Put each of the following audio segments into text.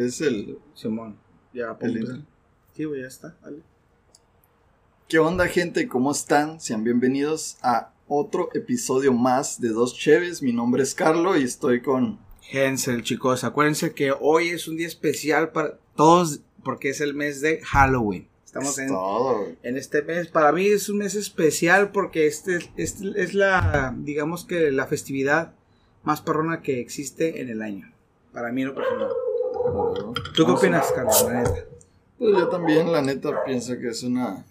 Es el. Simón. Ya, El. Sí, güey, ya está. Dale. ¿Qué onda, gente? ¿Cómo están? Sean bienvenidos a otro episodio más de Dos Cheves. Mi nombre es Carlo y estoy con. Hensel, chicos, acuérdense que hoy es un día especial para todos porque es el mes de Halloween. Estamos Es en, todo, en este mes. Para mí es un mes especial porque este, este es la, digamos que la festividad más perrona que existe en el año. Para mí, no personal. ¿Tú qué a- opinas, Carlos? La neta. Pues yo también, la neta, pienso que es una.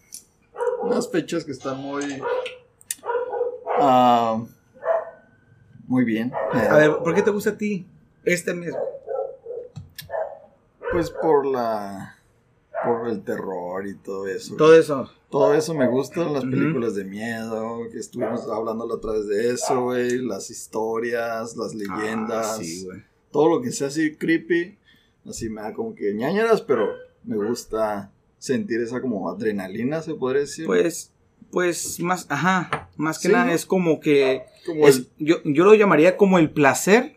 Unas fechas que están muy. ah, muy bien. A ver, ¿por qué te gusta a ti este mes? Pues por la. Por el terror y todo eso. Todo eso. Todo eso me gusta, las películas de miedo, que estuvimos hablando la otra vez de eso, güey, las historias, las leyendas, Ah, sí, güey. todo lo que sea así creepy, así me da como que ñañaras, pero me gusta sentir esa como adrenalina, se podría decir. Pues, pues, más, ajá, más que Sí, nada ¿no? es como que, como es- el- yo, yo lo llamaría como el placer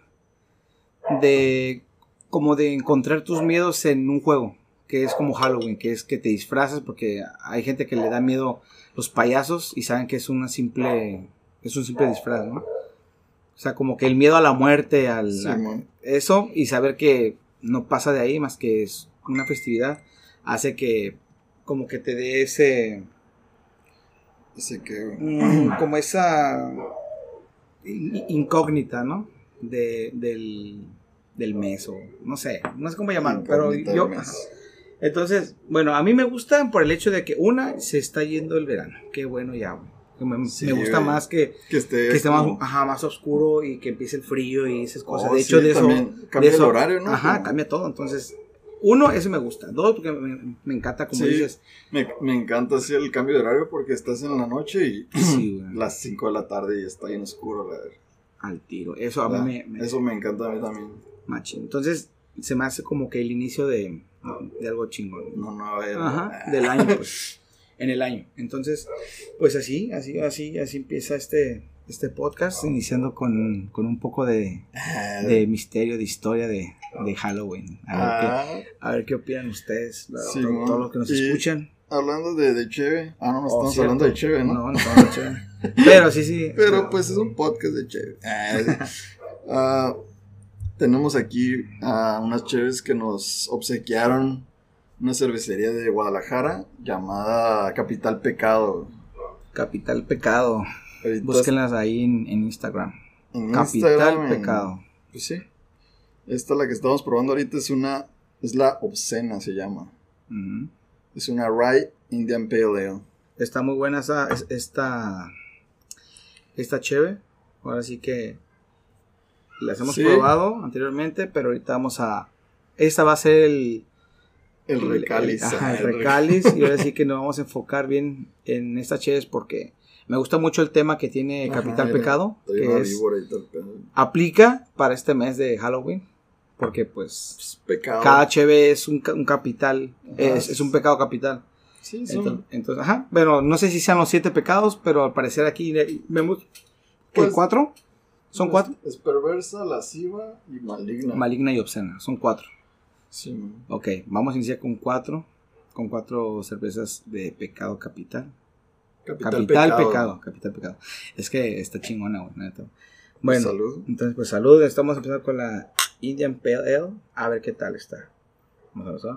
de, como de encontrar tus miedos en un juego, que es como Halloween, que es que te disfrazas, porque hay gente que le da miedo los payasos y saben que es una simple, es un simple disfraz, ¿no? O sea, como que el miedo a la muerte, al, Sí, a- eso, y saber que no pasa de ahí más que es una festividad, hace que como que te dé ese ese que, como esa in- incógnita, ¿no? De, del, del mes o no sé, no sé cómo llamarlo, pero yo... Entonces, bueno, a mí me gusta por el hecho de que una, se está yendo el verano, qué bueno ya, güey. Que Me, Sí, me gusta más que, que esté, que esté más, ajá, más oscuro y que empiece el frío y esas cosas. Oh, de sí, hecho, de eso... también de cambia eso- el horario, ¿no? Ajá, cambia todo. Entonces, uno, eso me gusta. Dos, porque me, me encanta, como Sí. dices. Me, me encanta así el cambio de horario porque estás en la noche y Sí, las 5 de la tarde y está bien oscuro, la. Al tiro. Eso a mí me, me- Eso me encanta a mí también. machín. Entonces, se me hace como que el inicio de, de algo chingón. No, no, a ver. Ajá, del año, pues. En el año. Entonces, pues así, así, así, así empieza este, este podcast, iniciando con, con un poco de, Ah, de misterio, de historia de, de Halloween. A ver, qué, ah, a ver qué opinan ustedes, Sí, todos los que nos Y- escuchan. hablando de, de Cheve. Ah, no, no Oh, estamos hablando de Cheve, ¿no? No, no estamos de Cheve. Pero sí, sí. Pero pues es un podcast de Cheve. Ah, tenemos aquí a unas Cheves que nos obsequiaron una cervecería de Guadalajara llamada Capital Pecado. Capital Pecado. Ahorita Búsquenlas ahí en, en Instagram. en Capital Instagram, en- Pecado. Pues sí. Esta la que estamos probando ahorita es una es la obscena se llama. Es una Rye Indian Pale Ale. Está muy buena esa, es- esta, esta cheve. Ahora sí que las hemos Sí. probado anteriormente, pero ahorita vamos a... Esta va a ser el... El recáliz. ajá, el recáliz. y ahora sí que nos vamos a enfocar bien en esta cheves porque me gusta mucho el tema que tiene Capital Pecado. Que es, aplica para este mes de Halloween. Porque pues Pues, pecado. cada cheve es un, ca- un capital. Es, es un pecado capital. Sí, son- Entonces, entonces, ajá. Bueno, no sé si sean los siete pecados, pero al parecer aquí vemos que Pues- cuatro. Son cuatro. Es perversa, lasciva y maligna. Maligna y obscena. Son cuatro. Sí. Ok, vamos a iniciar con cuatro. Con cuatro cervezas de pecado capital. Capital, Capital, pecado. Capital pecado. Es que está chingona, güey, neta. Bueno, Salud. entonces pues salud. Estamos empezando con la Indian Pale Ale. A ver qué tal está. Vamos a ver.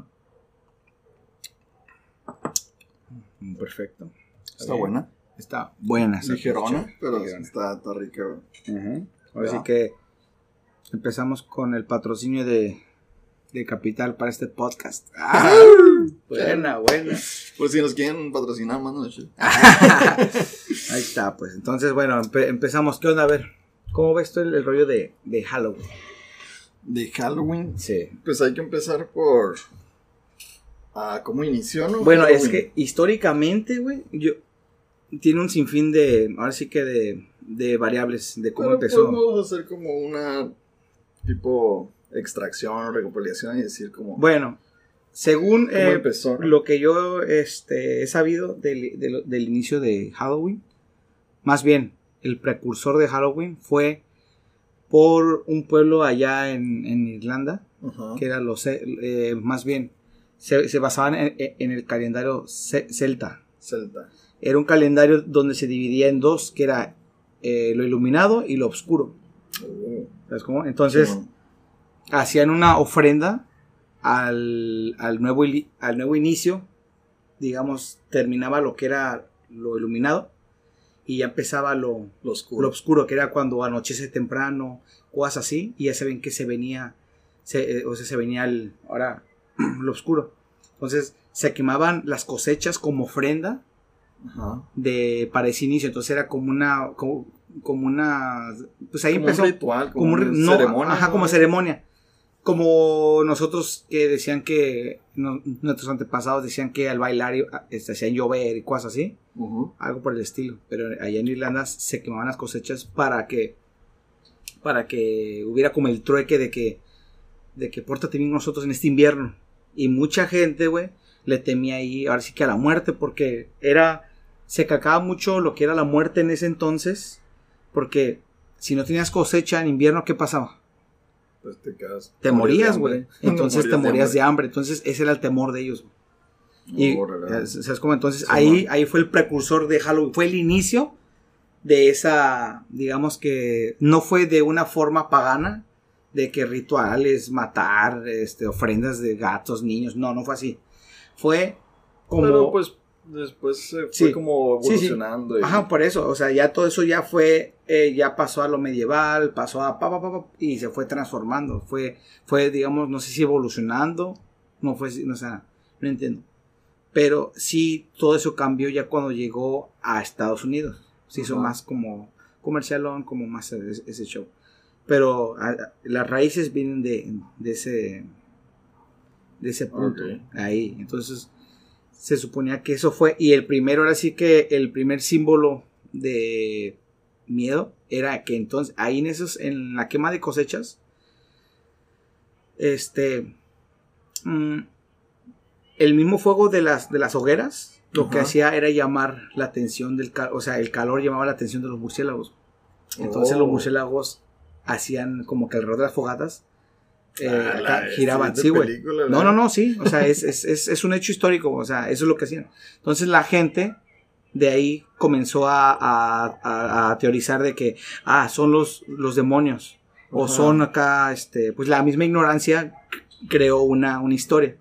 Mm, Perfecto. Está bien. buena. Está buena. Ligerona, pero Ligerona. está, está rica. güey. Ujú. Ahora Ya. sí que empezamos con el patrocinio de, de Capital para este podcast. Ah, buena, buena. Por si nos quieren patrocinar más noche. Ahí está, pues. Entonces, bueno, empe- empezamos. ¿Qué onda? A ver, ¿cómo ves tú el, el rollo de, de Halloween? De Halloween. Sí. Pues hay que empezar por. ah, ¿Cómo inició, no? Bueno, es que históricamente, güey, yo tiene un sinfín de, ahora sí que de, de variables de cómo Pero empezó. Podemos hacer como una. Tipo. Extracción o recopilación y decir como. Bueno, según ¿Cómo eh, empezó? no? lo que yo este, he sabido del, del- del inicio de Halloween, más bien el precursor de Halloween fue por un pueblo allá en, en Irlanda, que era los, ce- eh, más bien, se, se basaban en, en el calendario ce- celta. Celta. Era un calendario donde se dividía en dos, que era eh, lo iluminado y lo oscuro. Oh. ¿Sabes cómo? Entonces. Hacían una ofrenda al, al nuevo, al nuevo inicio, digamos, terminaba lo que era lo iluminado y ya empezaba lo, lo oscuro. lo oscuro, que era cuando anochece temprano, cosas así, y ya se ven que se venía, se, eh, o sea, se venía el, ahora, lo oscuro. Entonces, se quemaban las cosechas como ofrenda Ajá. de, para ese inicio, entonces era como una, como, como una, pues ahí Como empezó un ritual, como, como un una ri- no, ceremonia. ajá, ¿no? como ceremonia. Como nosotros que decían que no- nuestros antepasados decían que al bailar este, hacían llover y cosas así, algo por el estilo. Pero allá en Irlanda se quemaban las cosechas para que para que hubiera como el trueque de que de que pórtate bien nosotros en este invierno. Y mucha gente, güey, le temía ahí, ahora sí que a la muerte, porque era se cacaba mucho lo que era la muerte en ese entonces, porque si no tenías cosecha en invierno, ¿qué pasaba? Pues te quedas. Te morías, güey. Entonces te morías de hambre. hambre. Entonces ese era el temor de ellos. güey. Y, eh, ¿sabes cómo? Entonces Sí, ahí, man. ahí fue el precursor de Halloween. Fue el inicio de esa, digamos que no fue de una forma pagana, de que rituales, matar, este, ofrendas de gatos, niños. No, no fue así. Fue como... Pero pues después se fue Sí. como sí. evolucionando. y- Ajá, por eso, o sea, ya todo eso ya fue, eh, ya pasó a lo medieval, pasó a pa, pa, pa, y se fue transformando, fue, fue, digamos, no sé si evolucionando, no fue, no, o sea, no entiendo. Pero sí, todo eso cambió ya cuando llegó a Estados Unidos. Se hizo Ajá. más como comercialón, como más ese, ese show. Pero a- a- las raíces vienen de, de ese, de ese punto, Ok. ahí. Entonces, se suponía que eso fue. Y el primero, ahora sí que el primer símbolo de miedo era que entonces, ahí en esos, en la quema de cosechas, este, mm, el mismo fuego de las, de las hogueras, lo que hacía era llamar la atención del calor, o sea, el calor llamaba la atención de los murciélagos. Entonces Oh. los murciélagos hacían como que alrededor de las fogatas eh, Ah, acá giraban, sí, güey. No, no, no, sí. O sea, es, es, es, es un hecho histórico. O sea, eso es lo que hacían. Entonces la gente de ahí comenzó a, a- a- a teorizar de que, ah, son los, los demonios. O son acá, este, pues la misma ignorancia creó una, una historia.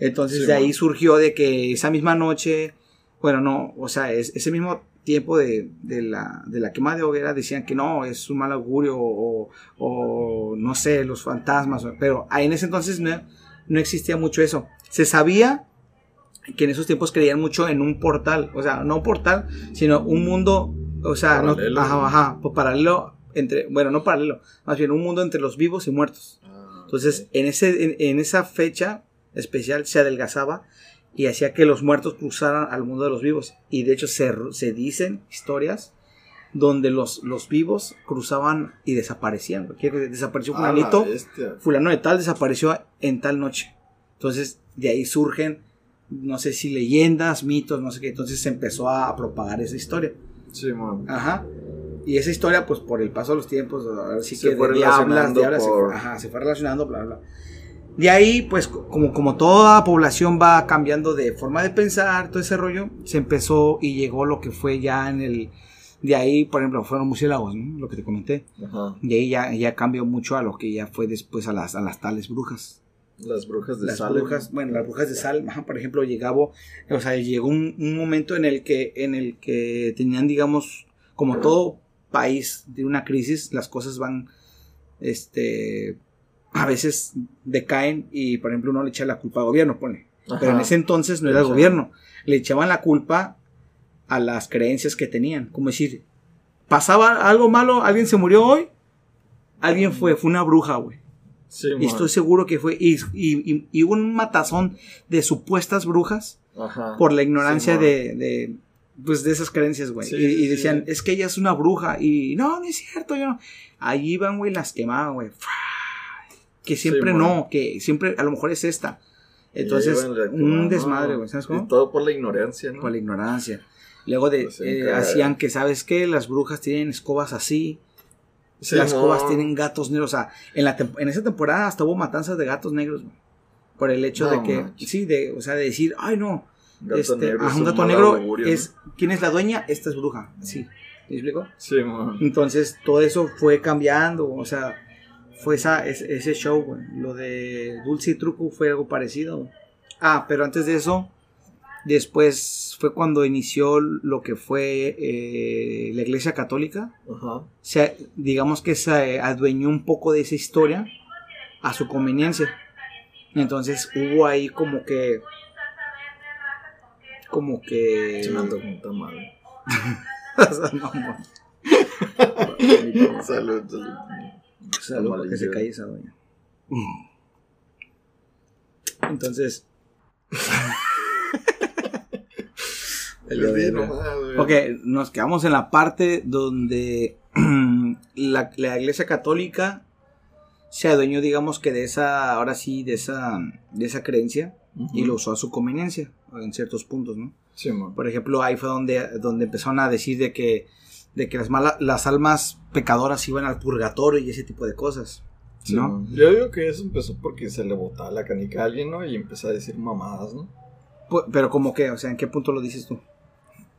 Entonces Sí, de ahí surgió de que esa misma noche, bueno, no, o sea, es, ese mismo tiempo de, de la, de la quema de hoguera decían que no, es un mal augurio o, o no sé, los fantasmas, pero ahí en ese entonces no, no existía mucho eso. Se sabía que en esos tiempos creían mucho en un portal, o sea, no un portal, sino un mundo, o sea, no, Paralelo. ajá, ajá, pues paralelo entre, bueno, no paralelo, más bien un mundo entre los vivos y muertos. Ah, Entonces, en, ese, en, en esa fecha especial se adelgazaba y hacía que los muertos cruzaran al mundo de los vivos. Y de hecho se, se dicen historias donde los, los vivos cruzaban y desaparecían. desapareció la fulanito, fulano de tal desapareció en tal noche. Entonces, de ahí surgen, no sé si leyendas, mitos, no sé qué. Entonces se empezó a propagar esa historia. Sí, man. Ajá. Y esa historia, pues por el paso de los tiempos, ahora sí Se que fue de relacionando diablas, se, por- fue, ajá, se fue relacionando, bla, bla. De ahí, pues como, como toda población va cambiando de forma de pensar, todo ese rollo, se empezó y llegó lo que fue ya en el... De ahí, por ejemplo, fueron murciélagos, ¿no? Lo que te comenté. Ajá. Y ahí ya, ya cambió mucho a lo que ya fue después a las, a las tales brujas. Las brujas de Las Salem. brujas, bueno, las brujas de Salem, ajá, por ejemplo, llegaba, o sea, llegó un, un momento en el que, en el que tenían, digamos, como todo país de una crisis, las cosas van, este, a veces decaen y, por ejemplo, uno le echa la culpa al gobierno, pone. Pero en ese entonces no era el gobierno, le echaban la culpa a las creencias que tenían, como decir, pasaba algo malo, alguien se murió hoy, alguien fue, fue una bruja, güey. Sí, Y estoy seguro que fue. Y, y, un matazón de supuestas brujas Ajá. por la ignorancia Sí, de, de, pues, de esas creencias, güey. Sí, y, decían, es que ella es una bruja. Y no, no es cierto, yo no. Ahí iban, güey, las quemaban, güey. Que siempre no, que siempre, a lo mejor es esta. Entonces, un desmadre, güey. ¿Sabes Y cómo? todo por la ignorancia, ¿no? Por la ignorancia. Luego de, Pues, eh, hacían que, ¿sabes qué? Las brujas tienen escobas así. Sí, las no. cobas tienen gatos negros. O sea, en, la en esa temporada hasta hubo matanzas de gatos negros, güey. Por el hecho No de que, sí, de, o sea, de decir, ay no, Gato este, negro ajá, es un gato negro augurio, es, ¿quién es la dueña? Esta es bruja, sí, ¿me explico? Sí, man. Entonces todo eso fue cambiando, o sea, fue esa, ese, ese show, güey. Lo de Dulce y Truco fue algo parecido. güey. Ah, pero antes de eso, después fue cuando inició lo que fue eh, la Iglesia Católica. Ajá. Se, digamos que se adueñó un poco de esa historia a su conveniencia. Entonces hubo ahí como que... Como que... Se me no. Salud, salud. Salud, para que se calle esa doña. Entonces. El de sí, verga. nomás, güey. ok, nos quedamos en la parte donde la, la iglesia católica se adueñó, digamos que de esa, ahora sí, de esa, de esa creencia y lo usó a su conveniencia en ciertos puntos, ¿no? Sí, man. Por ejemplo, ahí fue donde, donde empezaron a decir de que, de que las, malas, las almas pecadoras iban al purgatorio y ese tipo de cosas. Sí, ¿no? man. Yo digo que eso empezó porque se le botaba la canica a alguien, ¿no? Y empezó a decir mamadas, ¿no? Pero como que, o sea, ¿en qué punto lo dices tú?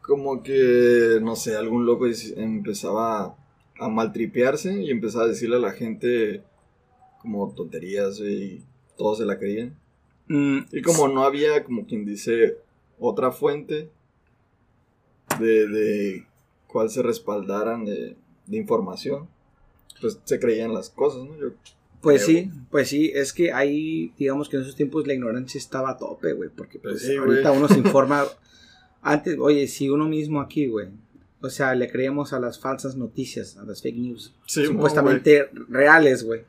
Como que, no sé, algún loco empezaba a maltripearse y empezaba a decirle a la gente como tonterías y todos se la creían. Mm, Y como no había, como quien dice, otra fuente de, de cuál se respaldaran de, de información, pues se creían las cosas, ¿no? Yo, Pues creo. sí, pues sí, es que ahí, digamos que en esos tiempos la ignorancia estaba a tope, güey, porque pues, Pues sí, ahorita uno se informa, antes, oye, si uno mismo aquí, güey, o sea, le creíamos a las falsas noticias, a las fake news, Sí, supuestamente reales, güey,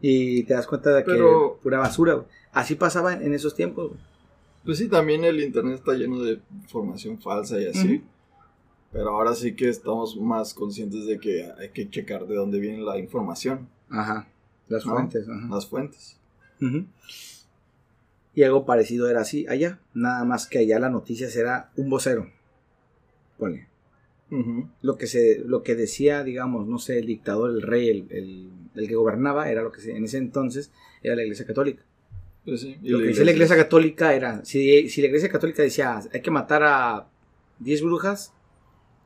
y te das cuenta de que Pero- pura basura, güey. Así pasaba en, esos tiempos, güey. Pues sí, también el internet está lleno de información falsa y así. Pero ahora sí que estamos más conscientes de que hay que checar de dónde viene la información, Ajá, las No. fuentes, ajá. las fuentes. Ujú. Y algo parecido era así allá, nada más que allá la noticia era un vocero, ponle. Ujú. lo que se lo que decía digamos no sé el dictador el rey el, el- el que gobernaba era lo que se- en ese entonces era la iglesia católica Pues sí. lo que decía la iglesia católica era si, si la iglesia católica decía hay que matar a 10 brujas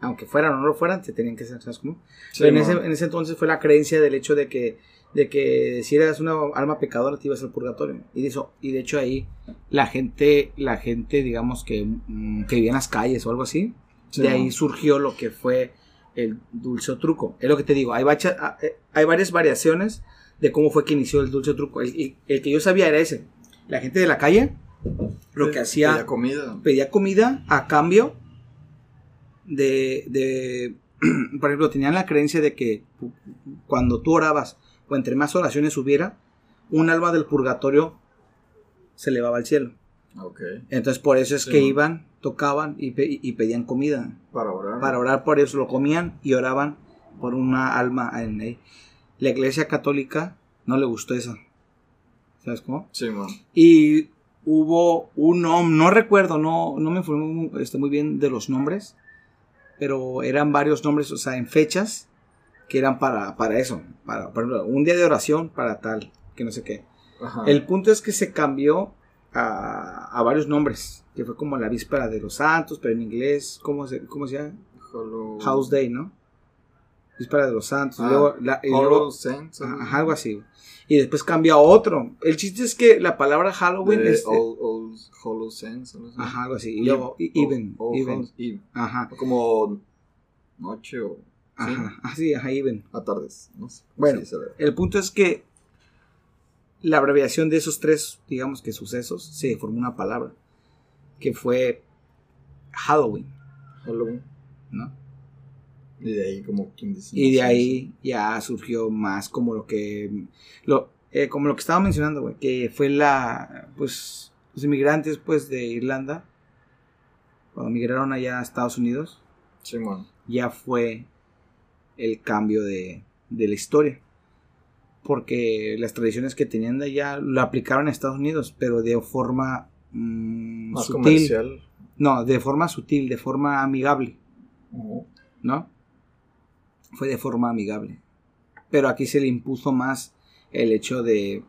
aunque fueran o no lo fueran te tenían que hacer ¿sabes cómo? Sí, en, ese, en ese entonces fue la creencia del hecho de que de que si eras una alma pecadora te ibas al purgatorio y de eso y de hecho ahí la gente la gente digamos que, mm, que vivía en las calles o algo así Sí, de ahí surgió lo que fue el dulce o truco. Es lo que te digo, hay, bacha- ah, eh, hay varias variaciones de cómo fue que inició el dulce o truco. El, el- que yo sabía era ese. La gente de la calle lo que hacía, Pedía comida. pedía comida a cambio de, de, por ejemplo, tenían la creencia de que cuando tú orabas o entre más oraciones hubiera, un alma del purgatorio se elevaba al cielo. Ok. Entonces por eso es Sí, que iban, tocaban y, pe- y pedían comida Para orar. para orar por eso lo comían y oraban por una alma en él. La iglesia católica no le gustó eso. ¿Sabes cómo? Sí, man. Y hubo un nom- no recuerdo, no, no me informé este, muy bien de los nombres, pero eran varios nombres, o sea, en fechas que eran para, para eso, para, por ejemplo, un día de oración para tal, que no sé qué. Ajá. El punto es que se cambió a, a varios nombres, que fue como la víspera de los santos, pero en inglés, ¿cómo se, cómo se llama? Hollow... House Day, ¿no? Víspera de los Santos. Ah, luego, la- y Hollow luego- Saints. ajá, algo así. Y después cambia a otro. El chiste es que la palabra Halloween es. All, All Hollow así. Ajá, algo así. Y luego, even. Ajá. Como noche o sí, Ajá. Así, ajá, even. a tardes. No sé. Bueno. Sí. El punto es que la abreviación de esos tres, digamos que sucesos, se formó una palabra. Que fue Halloween, Halloween. ¿no? Y de ahí como quien dice. Y de ahí ya surgió más como lo que lo eh, como lo que estaba mencionando, güey, que fue la pues los inmigrantes pues de Irlanda cuando migraron allá a Estados Unidos, Sí, man. ya fue el cambio de, de la historia. Porque las tradiciones que tenían de allá lo aplicaron a Estados Unidos, pero de forma mm, Más sutil. comercial. No, de forma sutil, de forma amigable. ¿no? Fue de forma amigable. pero aquí se le impuso más el hecho de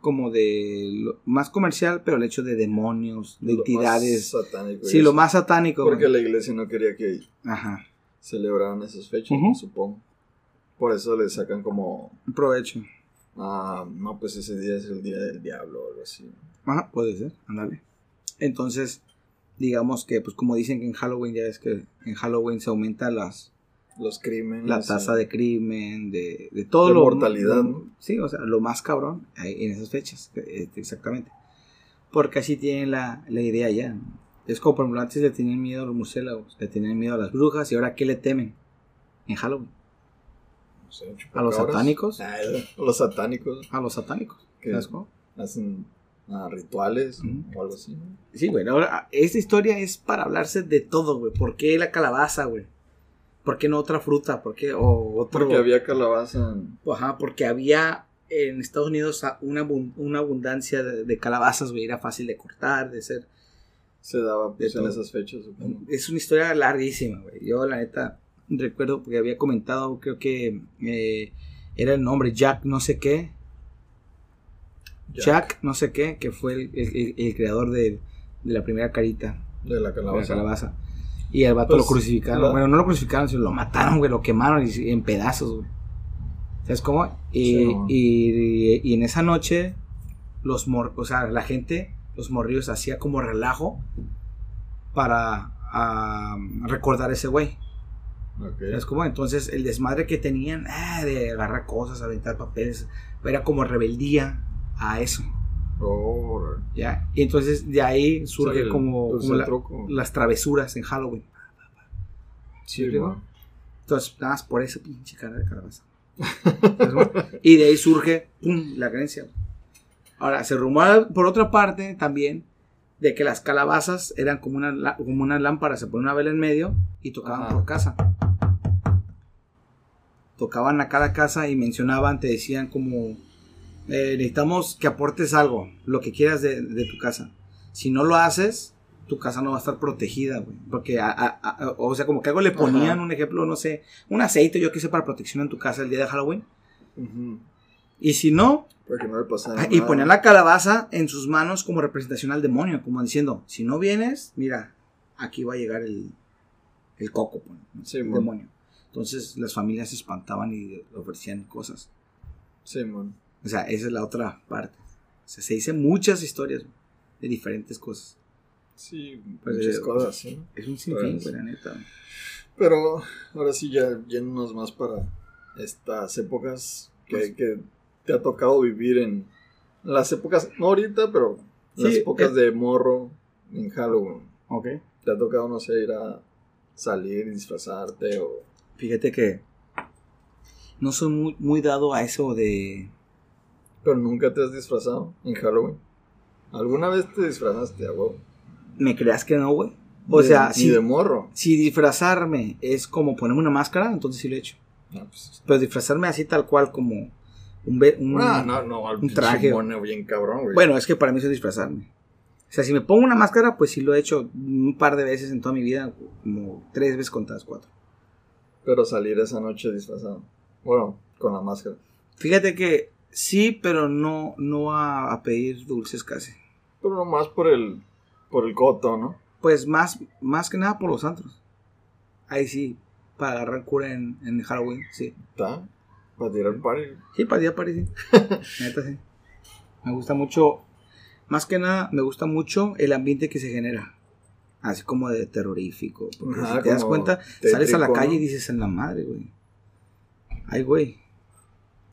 como de lo- más comercial, pero el hecho de demonios, de Lo más entidades. satánico y Sí, lo más satánico. Porque la iglesia no quería que Ajá, celebraran esas fechas, supongo. Por eso le sacan como, provecho. ah, no, pues ese día es el día del diablo o algo así. Ajá, puede ser, ándale. Entonces, digamos que, pues como dicen que en Halloween, ya es que en Halloween se aumenta las, Los crímenes. la tasa y- de crimen, de, de todo De lo... mortalidad. Sí, o sea, lo más cabrón en esas fechas, eh, exactamente. Porque así tienen la, la idea ya. Es como, por ejemplo, antes le tenían miedo a los murciélagos, le tenían miedo a las brujas, y ahora ¿qué le temen? En Halloween. no sé, ¿A los chupacabras. satánicos? Ah, a los satánicos A los satánicos. ¿Qué? ¿Sabes cómo? hacen ah, rituales o algo así. ¿no? Sí, güey. Ahora, esta historia es para hablarse de todo, güey. ¿Por qué la calabaza, güey? ¿Por qué no otra fruta? ¿Por qué o otro? Porque había calabaza. Ajá, porque había en Estados Unidos una, una abundancia de, de calabazas, güey. Era fácil de cortar, de ser. Se daba pues, en esas fechas, supongo. Es una historia larguísima, güey. Yo, la neta, recuerdo porque había comentado, creo que eh, era el nombre, Jack no sé qué. Jack, no sé qué, que fue el, el- creador de, de la primera carita. De la de la calabaza. calabaza. Y al vato Pues, lo crucificaron. la- Bueno, no lo crucificaron, sino lo mataron, güey. Lo quemaron y- en pedazos, güey. ¿Sabes cómo? Y, Sí, y- y en esa noche, los mor o sea, la gente, los morrillos, hacía como relajo para ah, recordar a ese güey. ¿Sabes cómo? Entonces, el desmadre que tenían ah, de agarrar cosas, aventar papeles, era como rebeldía a eso. Oh, ¿Ya? Y entonces de ahí surge como, como la- las travesuras en Halloween. Sí, ¿Sí, man. Entonces, nada más por ese pinche cara de calabaza. y de ahí surge pum, la creencia. Ahora, se rumora por otra parte también de que las calabazas eran como una, como una lámpara, se pone una vela en medio y tocaban Ajá. por casa. Tocaban a cada casa y mencionaban, te decían como, eh, necesitamos que aportes algo, lo que quieras de, de tu casa. Si no lo haces, tu casa no va a estar protegida, güey. Porque, a- a- a- o sea, como que algo le ponían, Ajá. un ejemplo, no sé, un aceite, yo quise para protección en tu casa el día de Halloween. Y si no, Para que no le pasara ah, y ponían la calabaza en sus manos como representación al demonio, como diciendo, si no vienes, mira, aquí va a llegar el, el coco, pues, ¿no? Sí, el mon. demonio. Entonces las familias se espantaban y ofrecían cosas. Sí, man. O sea, esa es la otra parte. O sea, se dicen muchas historias de diferentes cosas. Sí, Pues, muchas eh, cosas, sí. Es un sinfín, güey, la neta. Pero ahora sí, ya yéndonos más para estas épocas que, Pues- que te ha tocado vivir en las épocas, no ahorita, pero las Sí, épocas eh. de morro en Halloween. Ok. ¿Te ha tocado, no sé, ir a salir y disfrazarte o... Fíjate que no soy muy, muy dado a eso de... Pero nunca te has disfrazado en Halloween? ¿Alguna vez te disfrazaste a huevo? ¿Me creas que no, güey? O sea, si, de morro. si disfrazarme es como ponerme una máscara, entonces sí lo he hecho. No, pues, Pero disfrazarme así tal cual como un... un- ah, no, no, un traje. bien cabrón, güey. Bueno, es que para mí eso es disfrazarme. O sea, si me pongo una máscara, pues sí lo he hecho un par de veces en toda mi vida, como tres veces contadas cuatro. Pero salir esa noche disfrazado. Bueno, con la máscara. Fíjate que sí, pero no, no a, a pedir dulces casi. Pero nomás por el, por el coto, ¿no? Pues más, más que nada por los antros. Ahí sí, para agarrar cura en, en Halloween, sí. ¿Está? Para tirar party. Sí, para día para sí. Neta, sí. Me gusta mucho, más que nada, me gusta mucho el ambiente que se genera. Así como de terrorífico. Porque Ajá, si te das cuenta, sales a la calle ¿no? y dices en la madre, güey. Ay, güey.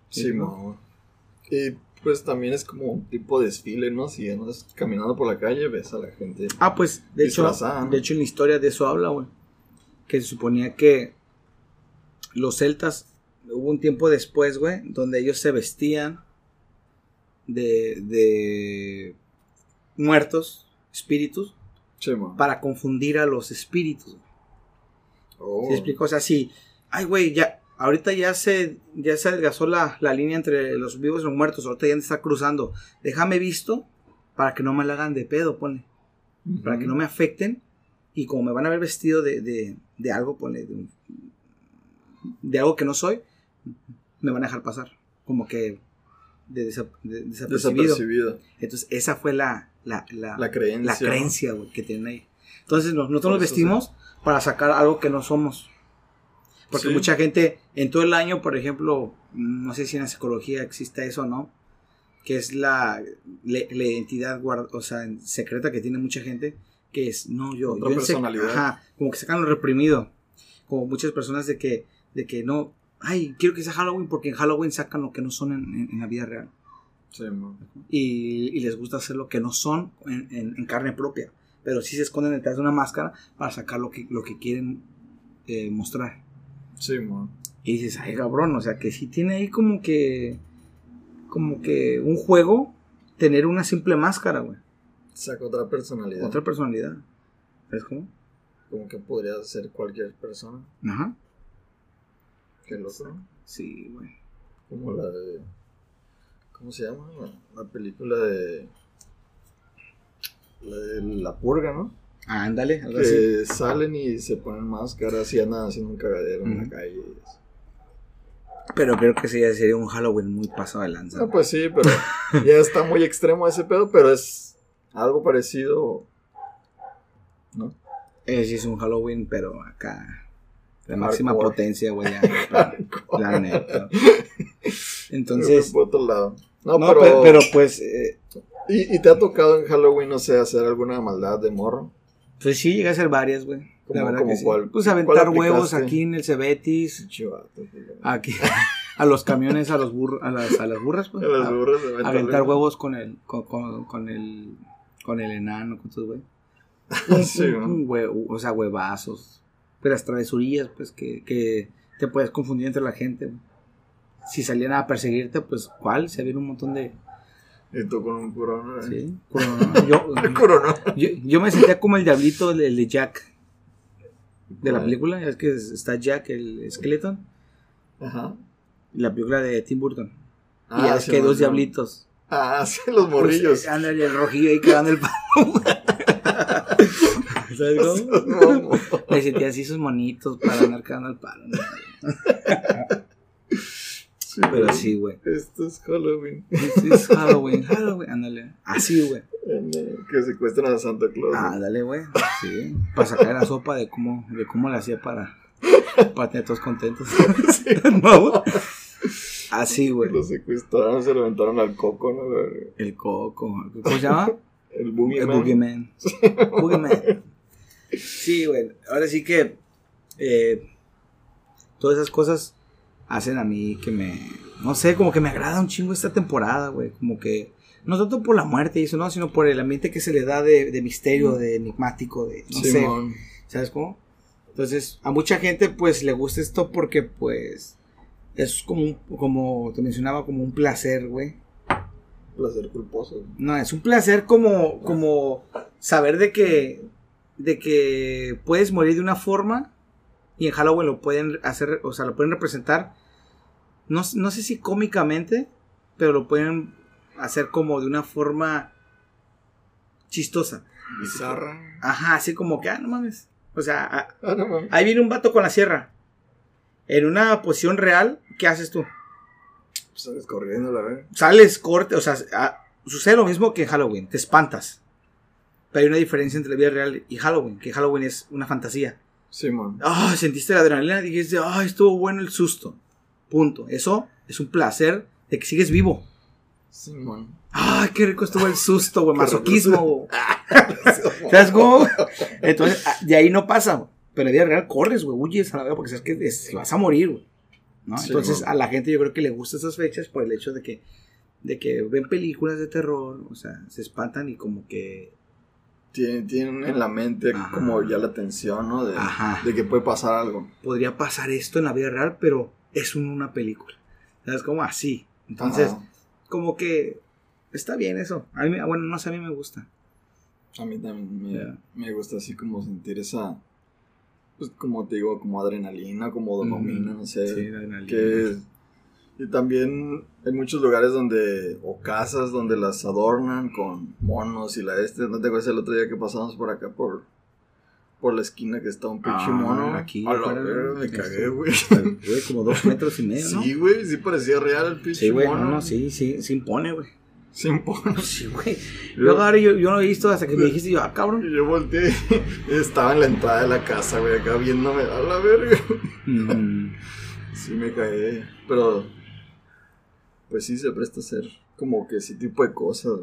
Sí, mo. Y pues también es como un tipo de desfile, ¿no? Si andas caminando por la calle, ves a la gente. Ah, pues, de hecho, ¿no? de hecho en la historia de eso habla, güey. Que se suponía que los celtas, hubo un tiempo después, güey, donde ellos se vestían de, de muertos, espíritus, Sí, para confundir a los espíritus. Oh. ¿Sí explico? O sea, si, ay, güey, ya, ahorita ya se, ya se adelgazó la, la línea entre los vivos y los muertos, ahorita ya está cruzando. Déjame visto para que no me la hagan de pedo, ponle. Ujú. para que no me afecten y como me van a ver vestido de, de, de algo, ponle, de, un- de algo que no soy, me van a dejar pasar. Como que de, de- desapercibido. Desapercibido. Entonces, esa fue la, la, la, La creencia. la creencia que tienen ahí. Entonces, nos- nosotros nos vestimos para sacar algo que no somos. Porque Sí. mucha gente, en todo el año, por ejemplo, no sé si en la psicología existe eso o no, que es la, le- la identidad guard- o sea, secreta que tiene mucha gente, que es, no, yo, Otra yo personalidad. ajá, como que sacan lo reprimido. Como muchas personas de que, de que no, ay, quiero que sea Halloween porque en Halloween sacan lo que no son en, en- en la vida real Sí, y, y les gusta hacer lo que no son en, en- carne propia, pero sí se esconden detrás de una máscara para sacar lo que, lo que quieren eh, mostrar. Sí, man. Y dices, ay cabrón, o sea que sí tiene ahí como que, como que un juego tener una simple máscara, güey, Saca otra personalidad. otra personalidad. ¿Sabes cómo? Como que podría ser cualquier persona. Ajá. Qué loco. Sí, güey. Como la de. ¿Cómo se llama? La, la película de. La de La Purga, ¿no? Ándale, algo así. Que salen y se ponen máscaras y andan haciendo un cagadero en la calle. Pero creo que sí, ya sería un Halloween muy pasado de lanza. No, pues sí, pero ya está muy extremo ese pedo, pero es algo parecido. ¿No? Eh, sí, es un Halloween, pero acá. La máxima Hardcore. potencia, güey. La neta. Entonces. Por otro lado. No, No, pero. pero, pero pues. eh, ¿y, y te ha tocado en Halloween, no sé, hacer alguna maldad de morro? pues sí, llega a ser varias, güey. La ¿Cómo- verdad que sí. Pues ¿Cuál aventar huevos aquí en el Cebetis. Chivato, Aquí. A los camiones, a los burros, a las, a las burras, pues. A las burras a aventar huevos con el, con, con, con el, con el enano, con tus güey. Sí, un, o sea, huevazos. Pero las travesurillas, pues, que, que te puedes confundir entre la gente. Si salían a perseguirte, pues, ¿cuál? Se había un montón de... Y tú con un corona. ¿eh? Sí. Corona- Yo, Corona. yo, yo me sentía como el diablito el, el de Jack. De la película. Es que está Jack, el Skeleton. Ajá. La película de Tim Burton. y Ah, ya sí, que dos diablitos. Ah, sí, los morrillos. Pues, ándale, el rojillo ahí cagando el palo. ¿Sabes cómo? Me sentía así esos monitos para andar cagando el palo. ¿no? sí, Pero sí, güey. Esto es Halloween. This is Halloween, Halloween, ándale. Así, güey. Que secuestran a Santa Claus. Ándale, güey. Sí. Para sacar la sopa de cómo, de cómo le hacía para, para tener todos contentos. No, güey. Así, güey. Lo secuestraron, se lo aventaron al coco, ¿no? El coco. ¿Cómo se llama? El El Boogeyman. Boogeyman. Boogeyman. Sí, güey. Ahora sí que eh, todas esas cosas hacen a mí que me. No sé, como que me agrada un chingo esta temporada, güey. Como que. No tanto por la muerte y eso, no, sino por el ambiente que se le da de, de misterio, de enigmático, de. No sé. ¿Sabes cómo? Entonces, a mucha gente, pues, le gusta esto porque, pues. Es como como te mencionaba, como un placer, güey. Placer culposo. No, es un placer como, como saber de que, de que puedes morir de una forma y en Halloween lo pueden hacer, o sea, lo pueden representar, no, no sé si cómicamente, pero lo pueden hacer como de una forma chistosa. Bizarra. Ajá, así como que, ah, no mames. O sea, ah, Ah, no mames. ahí viene un vato con la sierra. En una posición real, ¿qué haces tú? Sales corriendo, la verdad. sales corte, o sea, ah, sucede lo mismo que en Halloween, te espantas. Pero hay una diferencia entre la vida real y Halloween, que Halloween es una fantasía. Simón. Ah, sentiste la adrenalina, dijiste, ah, estuvo bueno el susto. Punto. Eso es un placer de que sigues vivo. Simón. Ah, qué rico estuvo el susto, güey, masoquismo. ¿Sabes cómo? Entonces, ah, de ahí no pasa, güey. Pero en la vida real corres, güey, huyes a la vez porque sabes que es- vas a morir, güey. ¿no? Sí, Entonces, a la gente yo creo que le gustan esas fechas por el hecho de que, de que ven películas de terror, o sea, se espantan y como que... Tienen, tienen en la mente Ajá. como ya la tensión, ¿no? De, Ajá. de que puede pasar algo. Podría pasar esto en la vida real, pero es un- una película. ¿Sabes? Como así. Entonces, Ajá. como que está bien eso. A mí, bueno, no sé, a mí me gusta. A mí también me, me gusta así como sentir esa, pues como te digo, como adrenalina, como dopamina, Ujú. no sé. Sí, adrenalina. que y también hay muchos lugares donde, o casas donde las adornan con monos y la este, no te acuerdas el otro día que pasamos por acá por, por la esquina que está un pinche Ah, mono. aquí, A la verga, me este, cagué, güey. Güey, como dos metros y medio, ¿no? Sí, güey, sí parecía real el pinche Sí, güey, mono. no, sí, sí, se impone, güey. Sin poner. Sí, güey. Yo agarré, yo, yo no he visto hasta que me dijiste, yo, ah, Y cabrón. yo volteé y estaba en la entrada de la casa, güey, acá viéndome a la verga. Mm, Sí me caí, pero pues sí se presta a hacer como que ese tipo de cosas.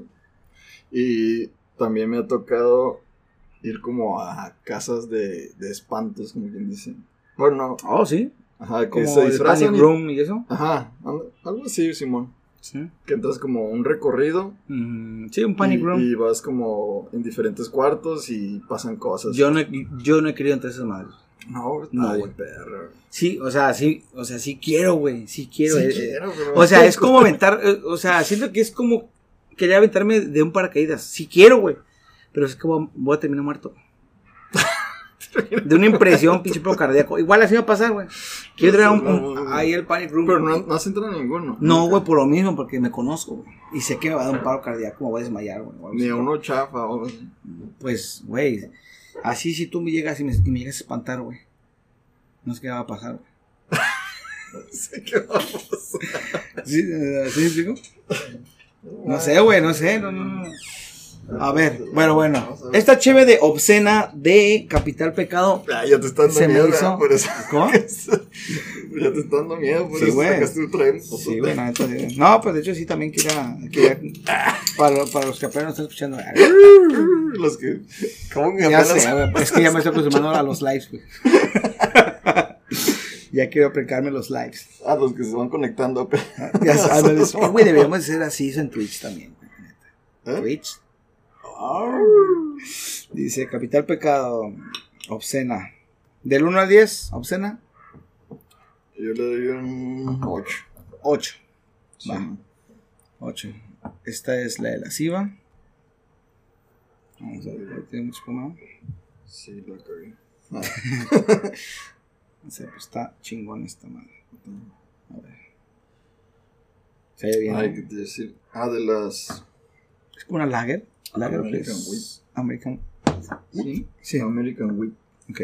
Y también me ha tocado ir como a casas de, de espantos, como quien dice. Bueno, Oh, sí. ajá, que Como se disfrazan. Panic y- Room y eso. Ajá, algo así, Simón. Sí. Que entras como un recorrido Mm, sí, un Panic y, Room. y vas como en diferentes cuartos y pasan cosas. Yo no, he- yo no he querido entrar a esas madres. No, está No, güey. perro. Sí, o sea, sí, o sea, sí quiero, güey, sí quiero. Sí eh, eh, quiero, pero- O sea, es como aventar, eh, o sea, siento que es como quería aventarme de un paracaídas. Sí quiero, güey. Pero es que voy a, voy a terminar muerto. De una impresión, pinche pedo cardíaco. Igual así va a pasar, güey. Quiero entrar a un- un- ahí al panic room. Pero no, no has entrado a ninguno. No, güey, por lo mismo, porque me conozco, güey. Y sé que me va a dar un paro cardíaco, me voy a desmayar, güey. Ni a uno chafa así. Pues, güey, así si tú me llegas y me, y me llegas a espantar, güey. No sé qué va a pasar, güey. sé qué va a pasar. ¿Sí, eh, ¿sí me explico? No sé, güey, no sé, no, no, no. A ver, bueno, bueno. Esta cheve de obscena de Capital Pecado. Ah, ya te está dando Se me miedo, hizo-. Por eso. ¿Cómo? ya te está dando miedo, por Sí, eso güey. sacaste un tren. Sí, la neta, sí. No, pues de hecho sí también quería. quería- para, para los que apenas están escuchando. Los que. ¿Cómo que Ya sé, es que ya me estoy acostumbrando a los lives, güey. ya quiero aplicarme los lives. A los que se van conectando apenas. Ya sabes, eh, güey, deberíamos hacer así eso en Twitch también. ¿Eh? Twitch. Dice Capital Pecado, obscena. Del 1 al 10, obscena, Yo le doy un 8. 8. Va. 8. Esta es la de la SIVA. Vamos a ver, tiene mucho espuma. Sí, la cagué. O sea, pues está chingón esta madre. A ver. Se ve bien. Ay, ¿no? ¿qué te iba a decir? Ah, de las. Es como una lager. Lager American Wheat. American. Sí. Sí. American Wheat. Ok.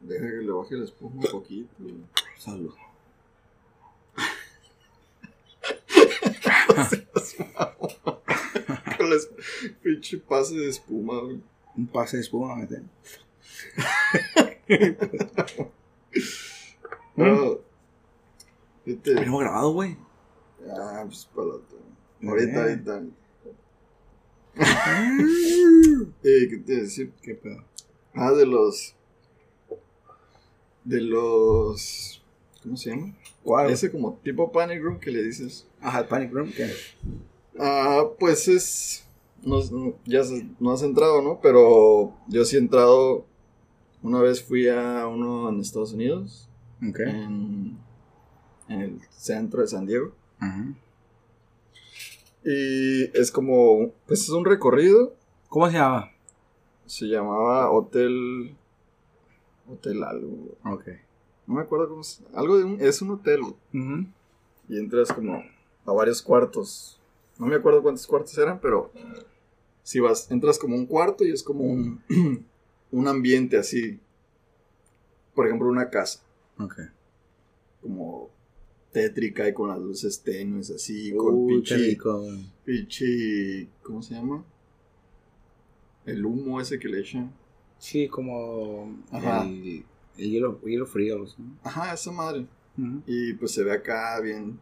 Deja que le baje la espuma un poquito. Salud. Con es- pinche pase de espuma, güey. Un pase de espuma, mete. Ah, este- Hemos grabado, güey. Ah, pues otra. Ahorita, ahorita. Eh, ¿Qué te iba a decir? ¿Qué pedo? Ah, de los. De los. ¿Cómo se llama? ¿Cuál? Ese como tipo Panic Room que le dices. Ajá, el Panic Room. ¿Qué? Ah, pues es. No, ya no has entrado, ¿no? Pero yo sí he entrado. Una vez fui a uno en Estados Unidos, Ok. en, en el centro de San Diego. Y es como. Pues es un recorrido. ¿Cómo se llama? Se llamaba Hotel. Hotel algo. Ok. No me acuerdo cómo se. Algo de un. Es un hotel. Y entras como a varios cuartos. No me acuerdo cuántos cuartos eran, pero si vas, entras como un cuarto y es como un, un ambiente así. Por ejemplo, una casa, Ok. como tétrica y con las luces tenues así, con pinche, rico, güey. pinche, ¿cómo se llama? El humo ese que le echan. Sí, como Ajá. el, el hielo, hielo frío. Ajá, esa madre. Y pues se ve acá bien.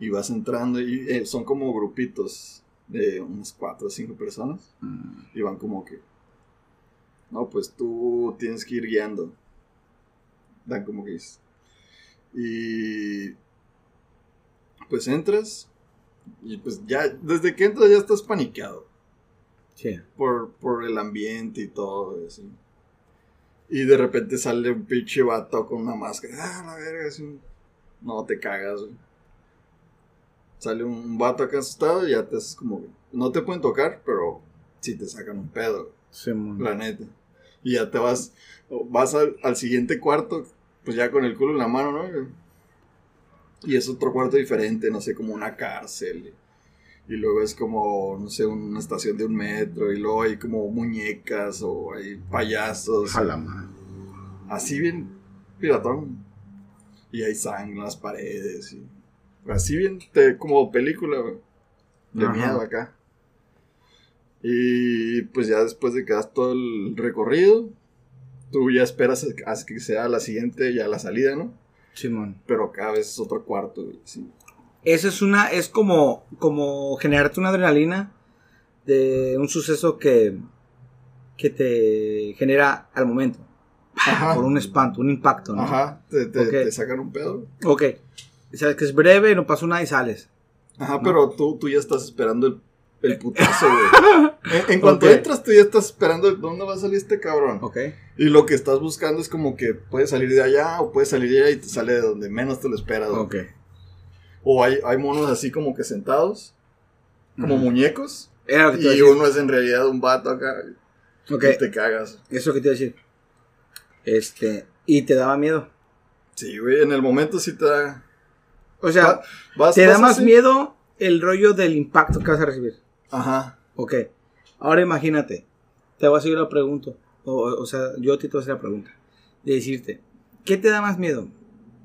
Y vas entrando y eh, son como grupitos de unas cuatro o cinco personas. Mm. Y van como que. No, pues tú tienes que ir guiando. Dan como que es. Y. Pues entras. Y pues ya. Desde que entras ya estás paniqueado. Sí. Por, por el ambiente y todo. y así. Y de repente sale un pinche vato con una máscara. Ah, la verga. es un- No te cagas, güey. Sale un vato acá asustado y ya te haces como. No te pueden tocar, pero sí te sacan un pedo. Sí. La neta. Y ya te vas, vas al, al siguiente cuarto, pues ya con el culo en la mano, ¿no? Y es otro cuarto diferente, no sé, como una cárcel. Y luego es como, no sé, una estación de un metro. Y luego hay como muñecas o hay payasos. Ojalá, man. Así bien piratón. Y hay sangre en las paredes. Y así bien te- como película de Ajá. miedo acá. Y pues ya después de que das todo el recorrido, tú ya esperas hasta que sea la siguiente, ya la salida, ¿no? Simón. Pero cada vez es otro cuarto, güey, sí. Eso es una, es como, como generarte una adrenalina de un suceso que, que te genera al momento. Ajá. Por un espanto, un impacto, ¿no? Ajá, te, te- sacan un pedo. Ok. Sabes que es breve, no pasó nada y sales. Ajá, pero tú, tú ya estás esperando el, el putazo, güey. En, en cuanto entras, tú ya estás esperando dónde va a salir este cabrón. Ok. Y lo que estás buscando es como que puede salir de allá o puede salir de allá y te sale de donde menos te lo esperas. güey. Ok. O hay, hay monos así como que sentados, como muñecos. Era Y uno es en realidad un vato acá. Ok. Y te cagas. Eso es lo que te iba a decir. Este, y te daba miedo. Sí, güey, en el momento sí te da. O sea, Va- vas- te da más así. miedo el rollo del impacto que vas a recibir. Ajá. Ok. Ahora imagínate. Te voy a seguir la pregunta. O, o sea, yo te voy a hacer la pregunta. De decirte, ¿qué te da más miedo?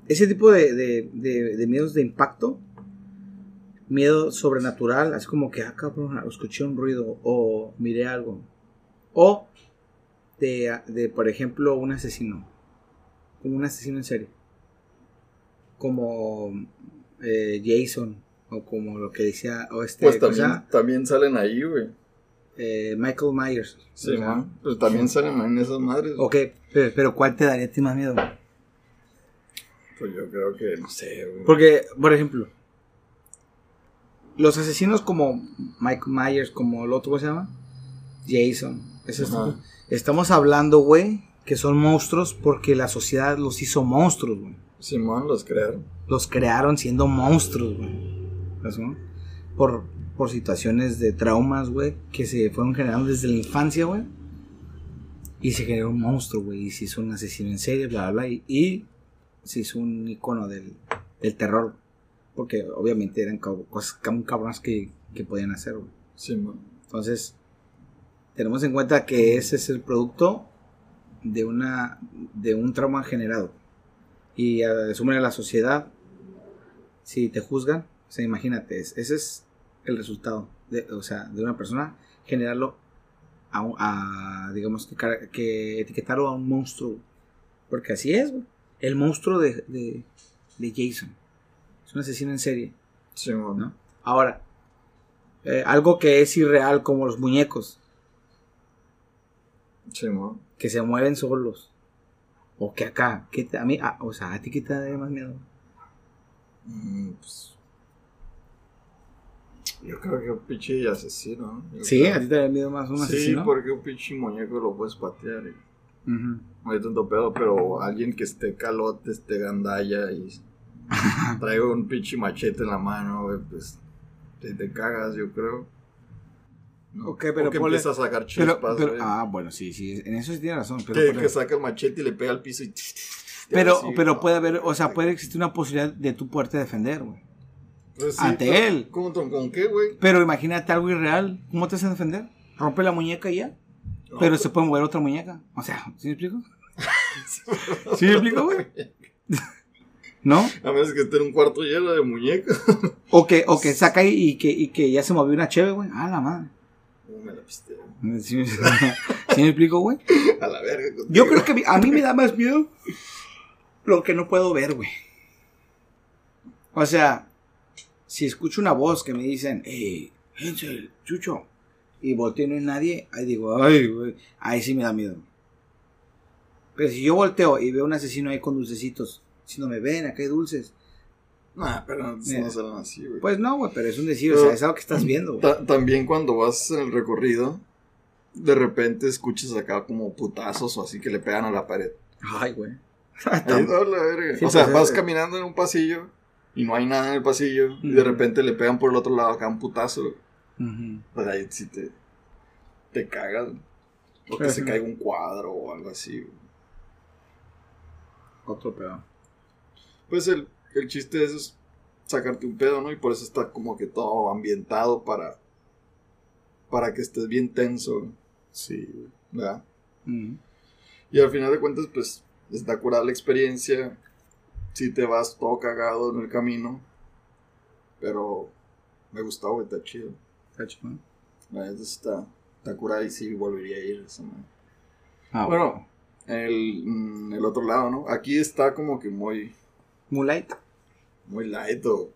Ese tipo de, de, de- de miedos de impacto. Miedo sobrenatural. Así como que, ah, cabrón, escuché un ruido. O miré algo. O de, de, por ejemplo, un asesino. Como un asesino en serie. Como eh, Jason. O como lo que decía. O este, Pues ¿cómo se también, también salen ahí, güey. Eh, Michael Myers. Sí, man. Pues también salen en esas madres. Ok, pero, pero ¿cuál te daría a ti más miedo? Pues yo creo que, no sé, güey. Porque, por ejemplo, los asesinos como Michael Myers, como el otro, ¿cómo se llama? Jason. esos Ajá. tipos. Estamos hablando, güey, que son monstruos porque la sociedad los hizo monstruos, güey. Simón los crearon. Los crearon siendo monstruos, güey. Por, por situaciones de traumas, güey, que se fueron generando desde la infancia, güey. Y se generó un monstruo, güey. Y se hizo un asesino en serie, bla, bla, bla. Y, y se hizo un icono del, del terror. Porque obviamente eran cosas cab- cabronas que, que podían hacer, güey. Entonces, tenemos en cuenta que ese es el producto de una de un trauma generado. Y a de la sociedad, si te juzgan, o sea, imagínate, es- ese es el resultado de, o sea, de una persona generarlo a, digamos que, que etiquetarlo a un monstruo. Porque así es, güey. El monstruo de, de, de Jason. Es un asesino en serie. Simón. ¿no? Ahora, eh, algo que es irreal como los muñecos, Simón. que se mueven solos. O que acá, que te- a mí, o sea, a ti que te da más miedo. Mm, pues, yo creo que un pinche asesino. Sí, creo. a ti te da miedo más un Sí, asesino. porque un pinche muñeco lo puedes patear. Y Ujú. no hay tanto pedo, pero alguien que esté calote, esté gandalla y traiga un pinche machete en la mano, pues te, te cagas, yo creo. ¿no? Ok, pero O que ponle- empieza a sacar chispas, pero- güey. ah, bueno, sí, sí, en eso sí tiene razón. Pero, que, saca el machete y le pega al piso y... pero, así, pero no, puede haber, o sea, puede existir una posibilidad de tú poderte defender, güey. Pues sí, ante él. ¿Cómo, con, con qué, güey? Pero imagínate algo irreal, ¿cómo te a defender? Rompe la muñeca y ya. Pero se puede mover otra muñeca. O sea, ¿sí me explico? ¿Sí me explico, güey? ¿No? A menos que esté en un cuarto lleno de muñecos. O que, o que saca y, y que, y que ya se movió una cheve, güey. Ah, la madre. Uh, me la pisteo. ¿Sí, me- ¿sí me explico, güey? A la verga. contigo. Yo creo que a mí me da más miedo lo que no puedo ver, güey. O sea, si escucho una voz que me dicen, hey, Hensel, Chucho, y volteo y no hay nadie, ahí digo, ay, güey, ahí sí me da miedo. Pero si yo volteo y veo un asesino ahí con dulcecitos, si no me ven, acá hay dulces, Nah, pero Mira. no salen así, güey. pues no, güey, pero es un decir, o sea, es algo que estás viendo, güey. Ta- también cuando vas en el recorrido, de repente escuchas acá como putazos o así que le pegan a la pared. Ay, güey. Ahí, no, la verga. Sí, o sea, pues, vas es- caminando en un pasillo y no hay nada en el pasillo y de repente le pegan por el otro lado acá un putazo. Ujú. Pues ahí sí te, te cagas. O que se caiga un cuadro o algo así. Otro pedo. Pues el, el chiste de eso es sacarte un pedo, ¿no? Y por eso está como que todo ambientado para, para que estés bien tenso, Sí. ¿verdad? Y al final de cuentas, pues, está curada la experiencia. Si te vas todo cagado en el camino. Pero me gustó, güey, está chido. Está chido. La neta está, está curada y sí volvería a ir esa madre. Ah, Bueno, el, mm, el otro lado, ¿no? Aquí está como que muy, Muy light. muy light o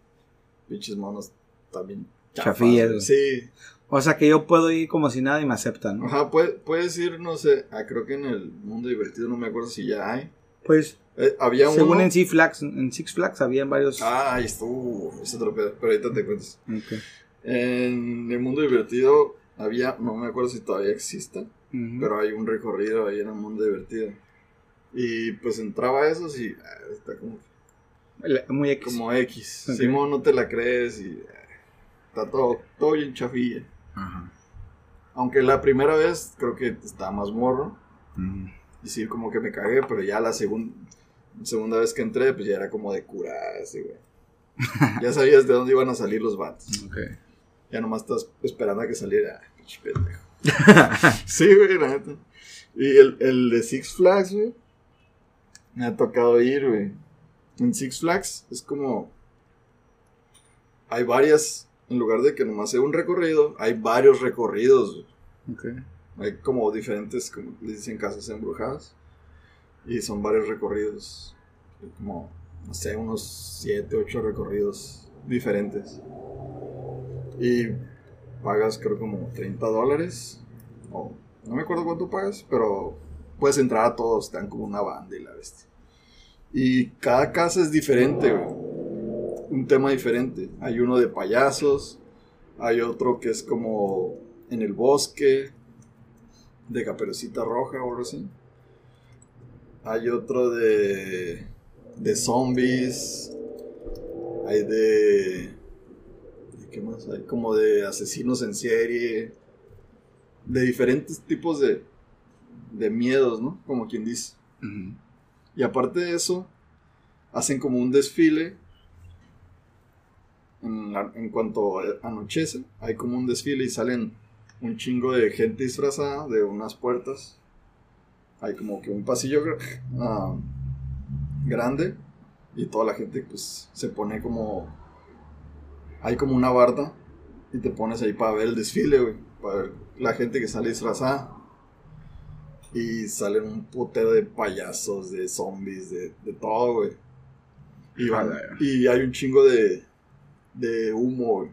pinches monos también. Chafillas. Sí. O sea que yo puedo ir como si nada y me aceptan. ¿no? Ajá, puede- puedes ir, no sé, ah, creo que en el mundo divertido, no me acuerdo si ya hay. Pues, Eh, había según uno. en Six Flags, en Six Flags habían varios. Ah, ahí estuvo, ese otro pedo, pero ahorita te cuentas. Ok. En el mundo divertido había, no me acuerdo si todavía exista, Ujú. pero hay un recorrido ahí en el mundo divertido. Y pues entraba eso y ah, está como, Muy X. como X. Ok. Simón no te la crees y ah, está todo, todo bien chafilla. Ajá. Aunque la primera vez creo que estaba más morro. Mm. Y sí, como que me cagué, pero ya la segun- segunda vez que entré, pues ya era como de curarse, güey. ya sabías de dónde iban a salir los vatos. Ok. Ya nomás estás esperando a que saliera. Pinche pendejo. sí, güey, la neta. Y el, el de Six Flags, güey. Me ha tocado ir, güey. En Six Flags es como. Hay varias. En lugar de que nomás sea un recorrido, hay varios recorridos, güey. Ok. Hay como diferentes, como les dicen, casas embrujadas. Y son varios recorridos. Como, no sé, unos 7, 8 recorridos diferentes. Y pagas creo como 30 dólares. O no me acuerdo cuánto pagas, pero puedes entrar a todos, dan como una banda y la bestia. Y cada casa es diferente. Un tema diferente. Hay uno de payasos, hay otro que es como en el bosque, de caperucita roja o algo así. Hay otro de, de zombies. Hay de. ¿Qué más? Hay como de asesinos en serie. De diferentes tipos de, de miedos, ¿no? Como quien dice. Y aparte de eso, hacen como un desfile. En, la- en cuanto anochece, hay como un desfile y salen un chingo de gente disfrazada de unas puertas. Hay como que un pasillo gra- grande y toda la gente pues se pone como... Hay como una barda y te pones ahí para ver el desfile, güey. Para ver la gente que sale disfrazada. Y salen un putero de payasos, de zombies, de, de todo, güey. Y, van- y hay un chingo de, de humo, güey.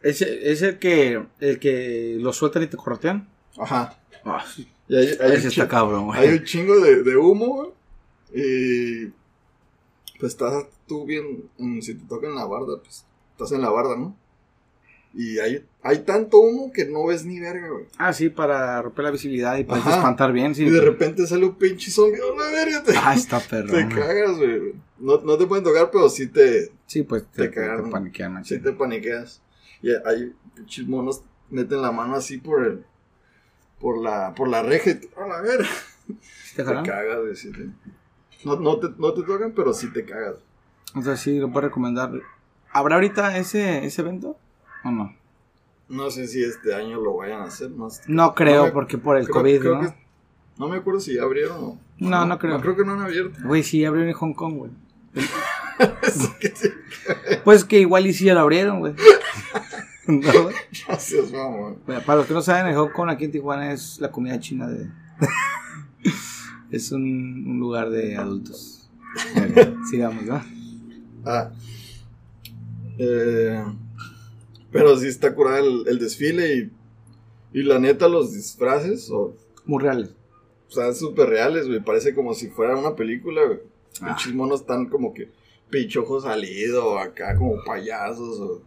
¿Es, es el que el que lo sueltan y te corretean? Ajá. Ah, sí. Y hay, hay un está cabrón, güey. hay un chingo de, de humo, güey. Y pues estás tú bien, mm, si te toca en la barda, pues estás en la barda, ¿no? Y hay, hay tanto humo que no ves ni verga, güey. Ah, sí, para romper la visibilidad y para Ajá. espantar bien, sí. Y de repente sale un pinche zombie, ¡oh, la verga! Te, Ah, está perro. te cagas, güey. No, no te pueden tocar, pero sí te, Sí, pues Te te, te, cagaron. paniquean. sí te paniqueas. Y hay pinches monos, meten la mano así por el, por la, por la reja y ¡oh, la verga! ¿Sí ¿Te cagas, güey. sí te- no, no, te, no te tocan, pero sí te cagas. O sea, sí, lo puedo recomendar. ¿Habrá ahorita ese, ese evento? ¿O no? No sé si este año lo vayan a hacer. No. No creo, me- porque por el creo- COVID, creo ¿no? que- no me acuerdo si ya abrieron o No, no creo. creo que no han abierto. Güey, sí, abrieron en Hong Kong, güey. Pues que igual y sí ya lo abrieron, güey. No. Gracias. Bueno, para los que no saben, el Hong Kong aquí en Tijuana es la comida china de... es un, un lugar de adultos. Bueno, sigamos, ¿no? Ah. Eh, pero sí está curada el, el desfile y, y la neta los disfraces, o, Muy reales. o sea, súper reales, güey. Parece como si fuera una película, güey. Ah. Monos están como que pichojo salido, acá como payasos, o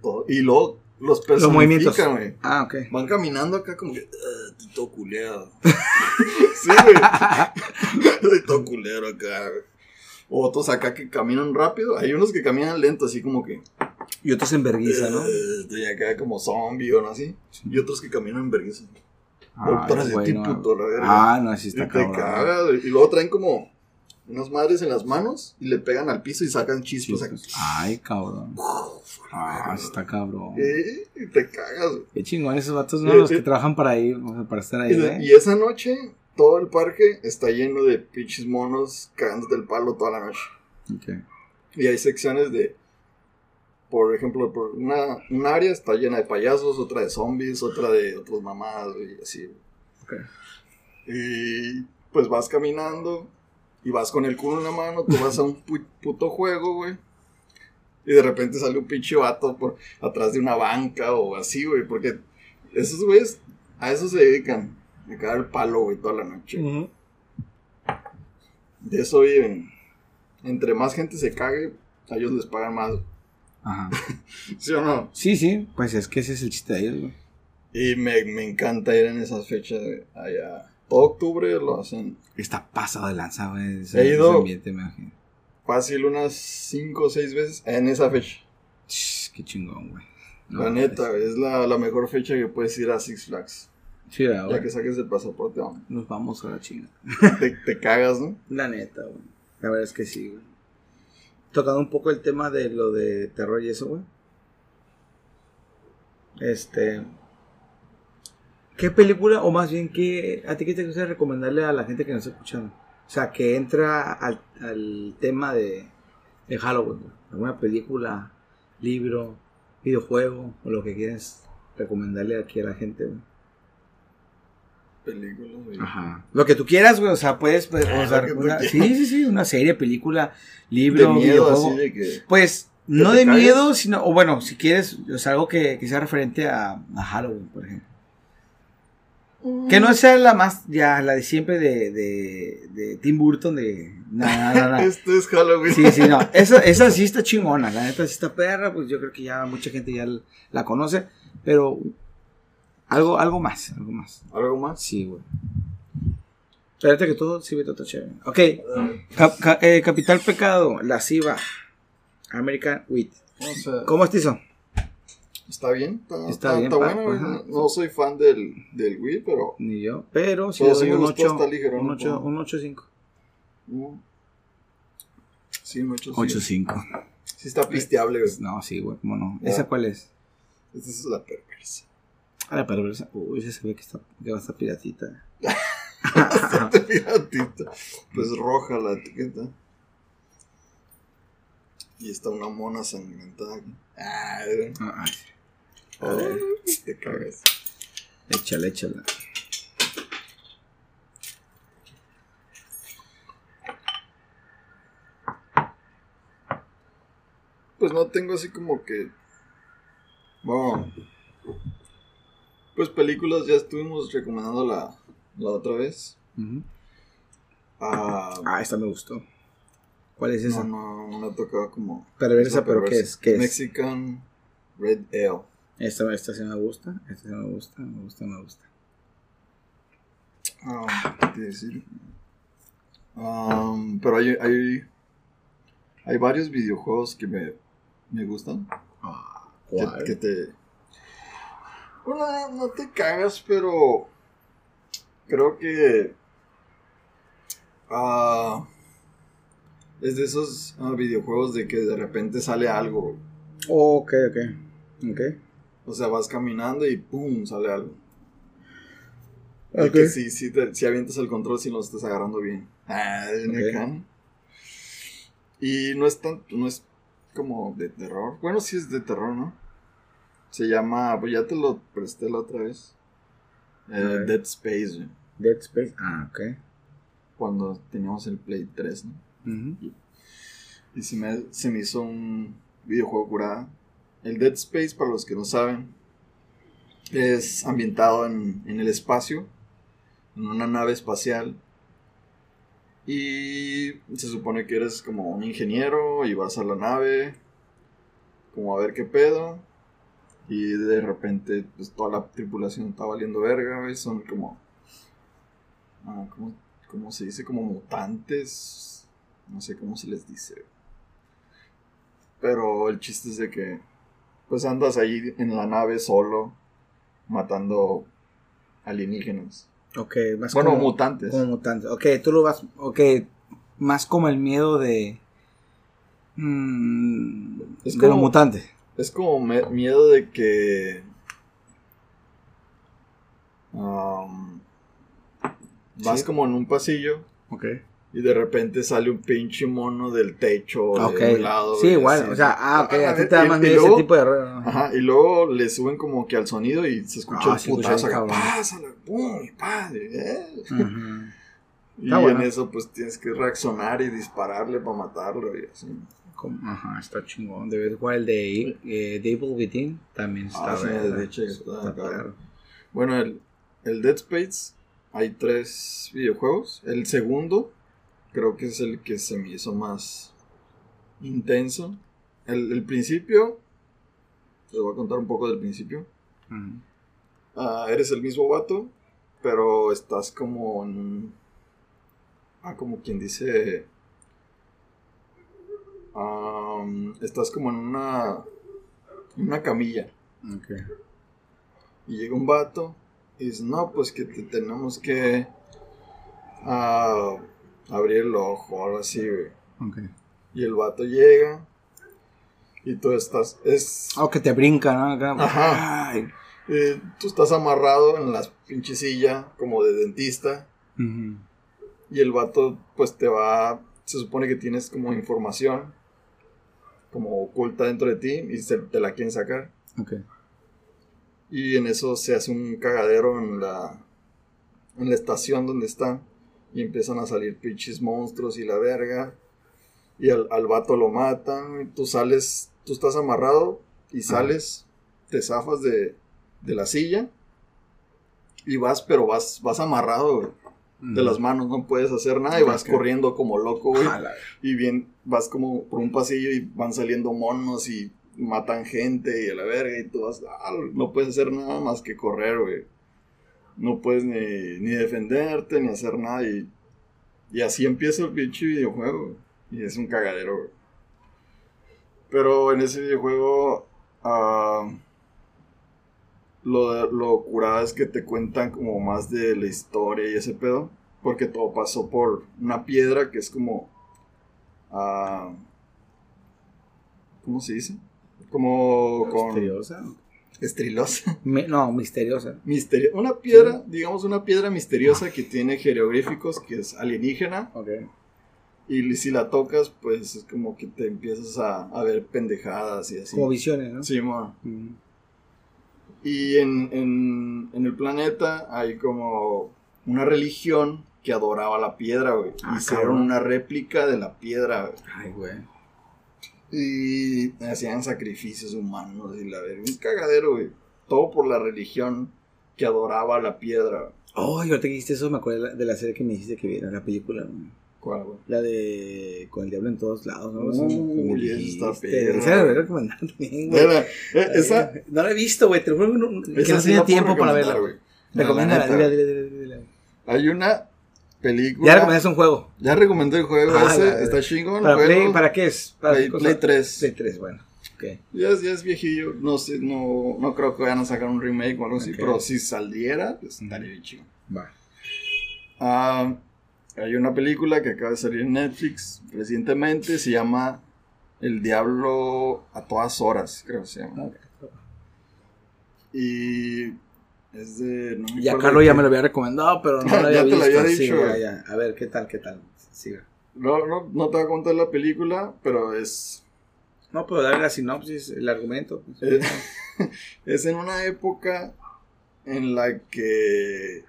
todo. Y luego los personifican, güey. Ah, ok. Van caminando acá como que, "Ah, estoy todo culeado. sí, güey. Todo culero acá, güey. Otros acá que caminan rápido. Hay unos que caminan lento, así como que. Y otros en vergüenza, ¿no? "Eh, Estoy acá como zombie o no así. Y otros que caminan en vergüenza. Puto, la verga. Ah, no, sí y está te cabrón. cagas, güey. Y luego traen como. Unas madres en las manos y le pegan al piso y sacan chispas. Chispas. Ay, cabrón. Ah, está cabrón. Eh, y te cagas. güey. Qué chingón esos vatos, ¿no? Los que trabajan para ir, o sea, para estar ahí, Y, ¿eh? y esa noche, todo el parque está lleno de pinches monos cagándote el palo toda la noche. Ok. Y hay secciones de, por ejemplo, por una, un área está llena de payasos, otra de zombies, otra de otras mamadas, y así. Ok. Y pues vas caminando y vas con el culo en la mano, tú vas a un pu- puto juego, güey. Y de repente sale un pinche vato por atrás de una banca o así, güey, porque esos güeyes a eso se dedican, a cagar el palo, güey, toda la noche. De eso viven. Entre más gente se cague, a ellos les pagan más. Ajá. ¿Sí o no? Sí, sí, pues es que ese es el chiste de ellos, güey. Y me, me encanta ir en esas fechas allá. Todo octubre lo hacen Está pasado de lanza, güey. He ido- ambiente, me imagino. fácil unas 5 o 6 veces en esa fecha. Ch, Qué chingón, güey. No, la neta, es la, la mejor fecha que puedes ir a Six Flags. Sí, Ya güey. que saques el pasaporte, hombre. Nos vamos a la chinga. te, te cagas, ¿no? La neta, güey. La verdad es que sí, güey. Tocando un poco el tema de lo de terror y eso, güey. Este. ¿Qué película, o más bien, qué, a ti qué te gusta recomendarle a la gente que nos está escuchando? O sea, que entra al, al tema de, de Halloween. ¿Alguna película, libro, videojuego, o lo que quieras recomendarle aquí a la gente? Película, güey. Ajá. Lo que tú quieras, güey. O sea, puedes. pues, Ah, o sea, una- quieras. sí, sí, sí. Una serie, película, De libro, miedo, videojuego. así de que. Pues, no de miedo, sino. O bueno, si quieres, o sea, algo que, que sea referente a, a Halloween, por ejemplo. Que no sea la más. Ya, la de siempre de, de, de Tim Burton, de. Nada, nada, nada. Esto es Halloween. Sí, sí, no. Esa, esa sí está chingona. La neta sí está perra. Pues yo creo que ya mucha gente ya la conoce. Pero. Algo, algo más, algo más. ¿Algo más? Sí, güey. Espérate que todo sí está chévere. Ok. Cap- ca- eh, Capital Pecado, La Siva. American Wheat. ¿Cómo es eso? Está bien. Está, Está está- bien, está bueno. No, no soy fan del, del Wii, pero. Ni yo. Pero sí Pero le sí doy un gustó, 8. está ligero, Un ¿no? 8, un 8.5. mm, Sí, mucho. 8.5. Sí, está pisteable, güey. No, sí, güey, cómo no. Ya. ¿Esa cuál es? Esta es la perversa. A la perversa. Uy, esa se ve que, está, que va a estar piratita. Bastante piratita. Pues roja la etiqueta. Y está una mona sangrentada aquí. Ah, eh. Ah, ay, Ay, te cagas. échala, échala. Pues no tengo así como que. Bueno. Pues películas ya estuvimos recomendando la, la otra vez. Ujú. Ah, Ah, esta me gustó. ¿Cuál es esa? no, no, ha tocado como. Perversa, pero ¿qué es? ¿Qué es? Mexican Red Ale. Esta, esta sí me gusta. Esta sí me gusta, me gusta, me gusta. Ah, ¿qué decir? Um, pero hay, hay, hay varios videojuegos que me, me gustan. Ah, Que, que te. Bueno, no, te cagas, pero. Creo que. ah, es de esos ah, videojuegos de que de repente sale algo. Ok, ok. Ok. O sea, vas caminando y ¡pum! sale algo. Ok. De que si, si, te- si avientas el control, si lo estás agarrando bien. Ah, de Ok. Necam. Y no es tan, no es como de terror. Bueno, sí es de terror, ¿no? Se llama, pues ya te lo presté la otra vez. Eh. Dead Space, güey, Dead Space. Ah, ok. cuando teníamos el Play 3, ¿no? Y se me, se me hizo un videojuego curada. El Dead Space, para los que no saben, es ambientado en, en el espacio, en una nave espacial. Y se supone que eres como un ingeniero y vas a la nave, como a ver qué pedo. Y de repente, pues toda la tripulación está valiendo verga, güey. Son como. ah, ¿cómo, cómo se dice? Como mutantes. No sé cómo se les dice. Pero el chiste es de que. Pues andas ahí en la nave solo, matando alienígenas. Ok, más Bueno, como, mutantes. como mutantes. Ok, tú lo vas. Ok, más como el miedo de. mm, Es de lo como- mutante. Es como me- miedo de que. um, vas Sí. como en un pasillo Ok. Y de repente sale un pinche mono del techo Ok. de un lado. sí, y igual. O sea, ah, ok. A ti te y- da más y miedo ese tipo de error. Ajá, y luego le suben como que al sonido y se escucha Ah, el putazo. acá. Pásala, pum, y padre. eh. Ujú. Y Está bueno. en eso pues tienes que reaccionar y dispararle para matarlo y así. Como- Ajá, está chingón. Debes jugar el de eh, Devil Within. También está Ah, sí, de hecho, está Está. Bueno, el, el Dead Space, hay tres videojuegos. El segundo, creo que es el que se me hizo más intenso. El, el principio, les voy a contar un poco del principio. Ah, eres el mismo vato, pero estás como en un- Ah, como quien dice... Estás como en una... Una camilla. Ok. Y llega un vato y dice, no, pues que te tenemos que ah, abrir el ojo algo así, güey. Y el vato llega y tú estás, es, Oh, que te brinca, ¿no? Acá. Ajá. Ay. tú estás amarrado en la pinche silla como de dentista y el vato pues te va, se supone que tienes como información como oculta dentro de ti y se, te la quieren sacar. Ok. Y en eso se hace un cagadero en la, en la estación donde están. Y empiezan a salir pinches monstruos y la verga. Y al, al vato lo matan. y tú sales, tú estás amarrado y sales, te zafas de, de la silla. Y vas, pero vas, vas amarrado güey, de las manos, no puedes hacer nada y vas corriendo como loco, güey. Y bien, vas como por un pasillo y van saliendo monos y matan gente y a la verga y tú vas, ah, no puedes hacer nada más que correr, güey. No puedes ni, ni defenderte ni hacer nada y, y así empieza el pinche videojuego. Y es un cagadero. Pero en ese videojuego, ah, lo, lo curada es que te cuentan como más de la historia y ese pedo. Porque todo pasó por una piedra que es como. ah, ¿Cómo se dice? Como con. Estrilosa. No, misteriosa. Misterio una piedra, digamos una piedra misteriosa que tiene jeroglíficos, que es alienígena. Ok. Y si la tocas, pues es como que te empiezas a, a ver pendejadas y así. Como visiones, ¿no? Sí, mo. Mm. Y en, en, en el planeta hay como una religión que adoraba la piedra, güey. Ah, Hicieron cabrón. una réplica de la piedra, güey. Ay, güey. Y hacían sacrificios humanos y la verga. Un cagadero, güey. Todo por la religión que adoraba la piedra. Oh, y ahorita que dijiste eso, me acuerdo de la, de la serie que me dijiste que viera, la película. güey. ¿Cuál, güey? La de Con el Diablo en todos lados, ¿no? Uy, esa está perra. Esa la a recomendar también, güey. Era- eh, esa, No la he visto, güey. Te juro que no, que no tenía tiempo para verla. Recomiéndala, dile, dile, dile. Hay una película. Ya recomendaste un juego. Ya recomendé el juego Ah, ese. la- está chingón. ¿Para, juego. play, ¿Para qué es? ¿Para Play-? Play 3. Play 3, bueno. Ok. Ya es, ya es viejillo, no sé, no, no creo que vayan a sacar un remake o algo así, pero si saliera, pues estaría bien chido. Va. Ah, hay una película que acaba de salir en Netflix recientemente, se llama El Diablo a todas horas, creo que se llama. Ok. Y es de... no me Ya Carlos ya me lo había recomendado, pero no Ya lo había te lo visto. había Sí, dicho, ya, ya. A ver, ¿qué tal, qué tal? Siga. No, no, no te voy a contar la película, pero es... No, pero dale la sinopsis, el argumento. pues. Eh, es en una época en la que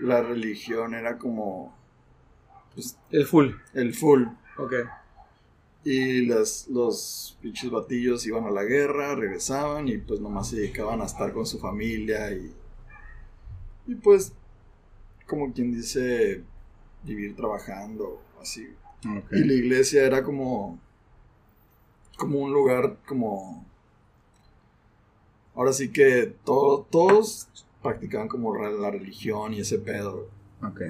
la religión era como pues, El full. el full. Ok. Y las, los pinches batillos iban a la guerra, regresaban y pues nomás se dedicaban a estar con su familia y, y pues, como quien dice, vivir trabajando, así. Y la iglesia era como, como un lugar como... Ahora sí que todo- todos practicaban como la religión y ese pedo. Ok.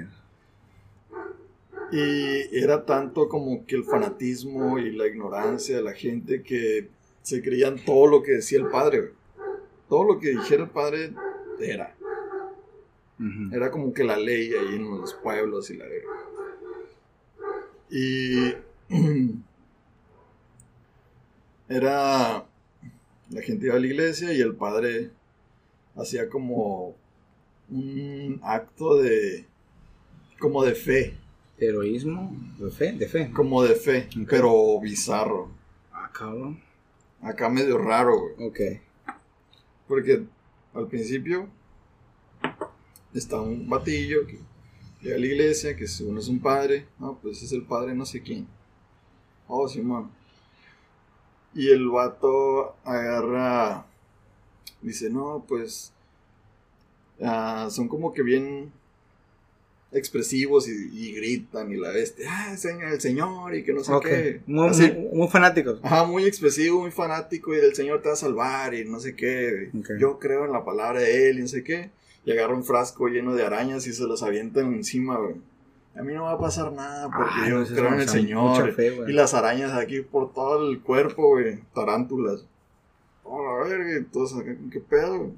Y era tanto como que el fanatismo y la ignorancia de la gente que se creían todo lo que decía el padre. Todo lo que dijera el padre era. Era como que la ley ahí en los pueblos y la Y era la gente iba a la iglesia y el padre hacía como un acto de como de fe, Heroísmo, de fe, de fe. como de fe, pero bizarro. Ah, cabrón. Acá medio raro, güey. Ok. Porque al principio está un batillo que llega a la iglesia, que según es un padre. No, pues es el padre no sé quién. Oh, Simón. Y el vato agarra. Dice, no, pues. ah, son como que bien expresivos y, y gritan y la bestia. Ah, señor, el señor y que no sé qué. Muy, Así. muy- muy fanáticos. Ajá, muy expresivo, muy fanático y el Señor te va a salvar y no sé qué. Yo creo en la palabra de Él y no sé qué. Y agarra un frasco lleno de arañas y se los avientan encima, güey. A mí no va a pasar nada porque Ay, yo no, eso es creo en el Señor. fe, y las arañas aquí por todo el cuerpo, güey. Tarántulas. Oh, la verga, todos acá, ¿qué pedo? güey?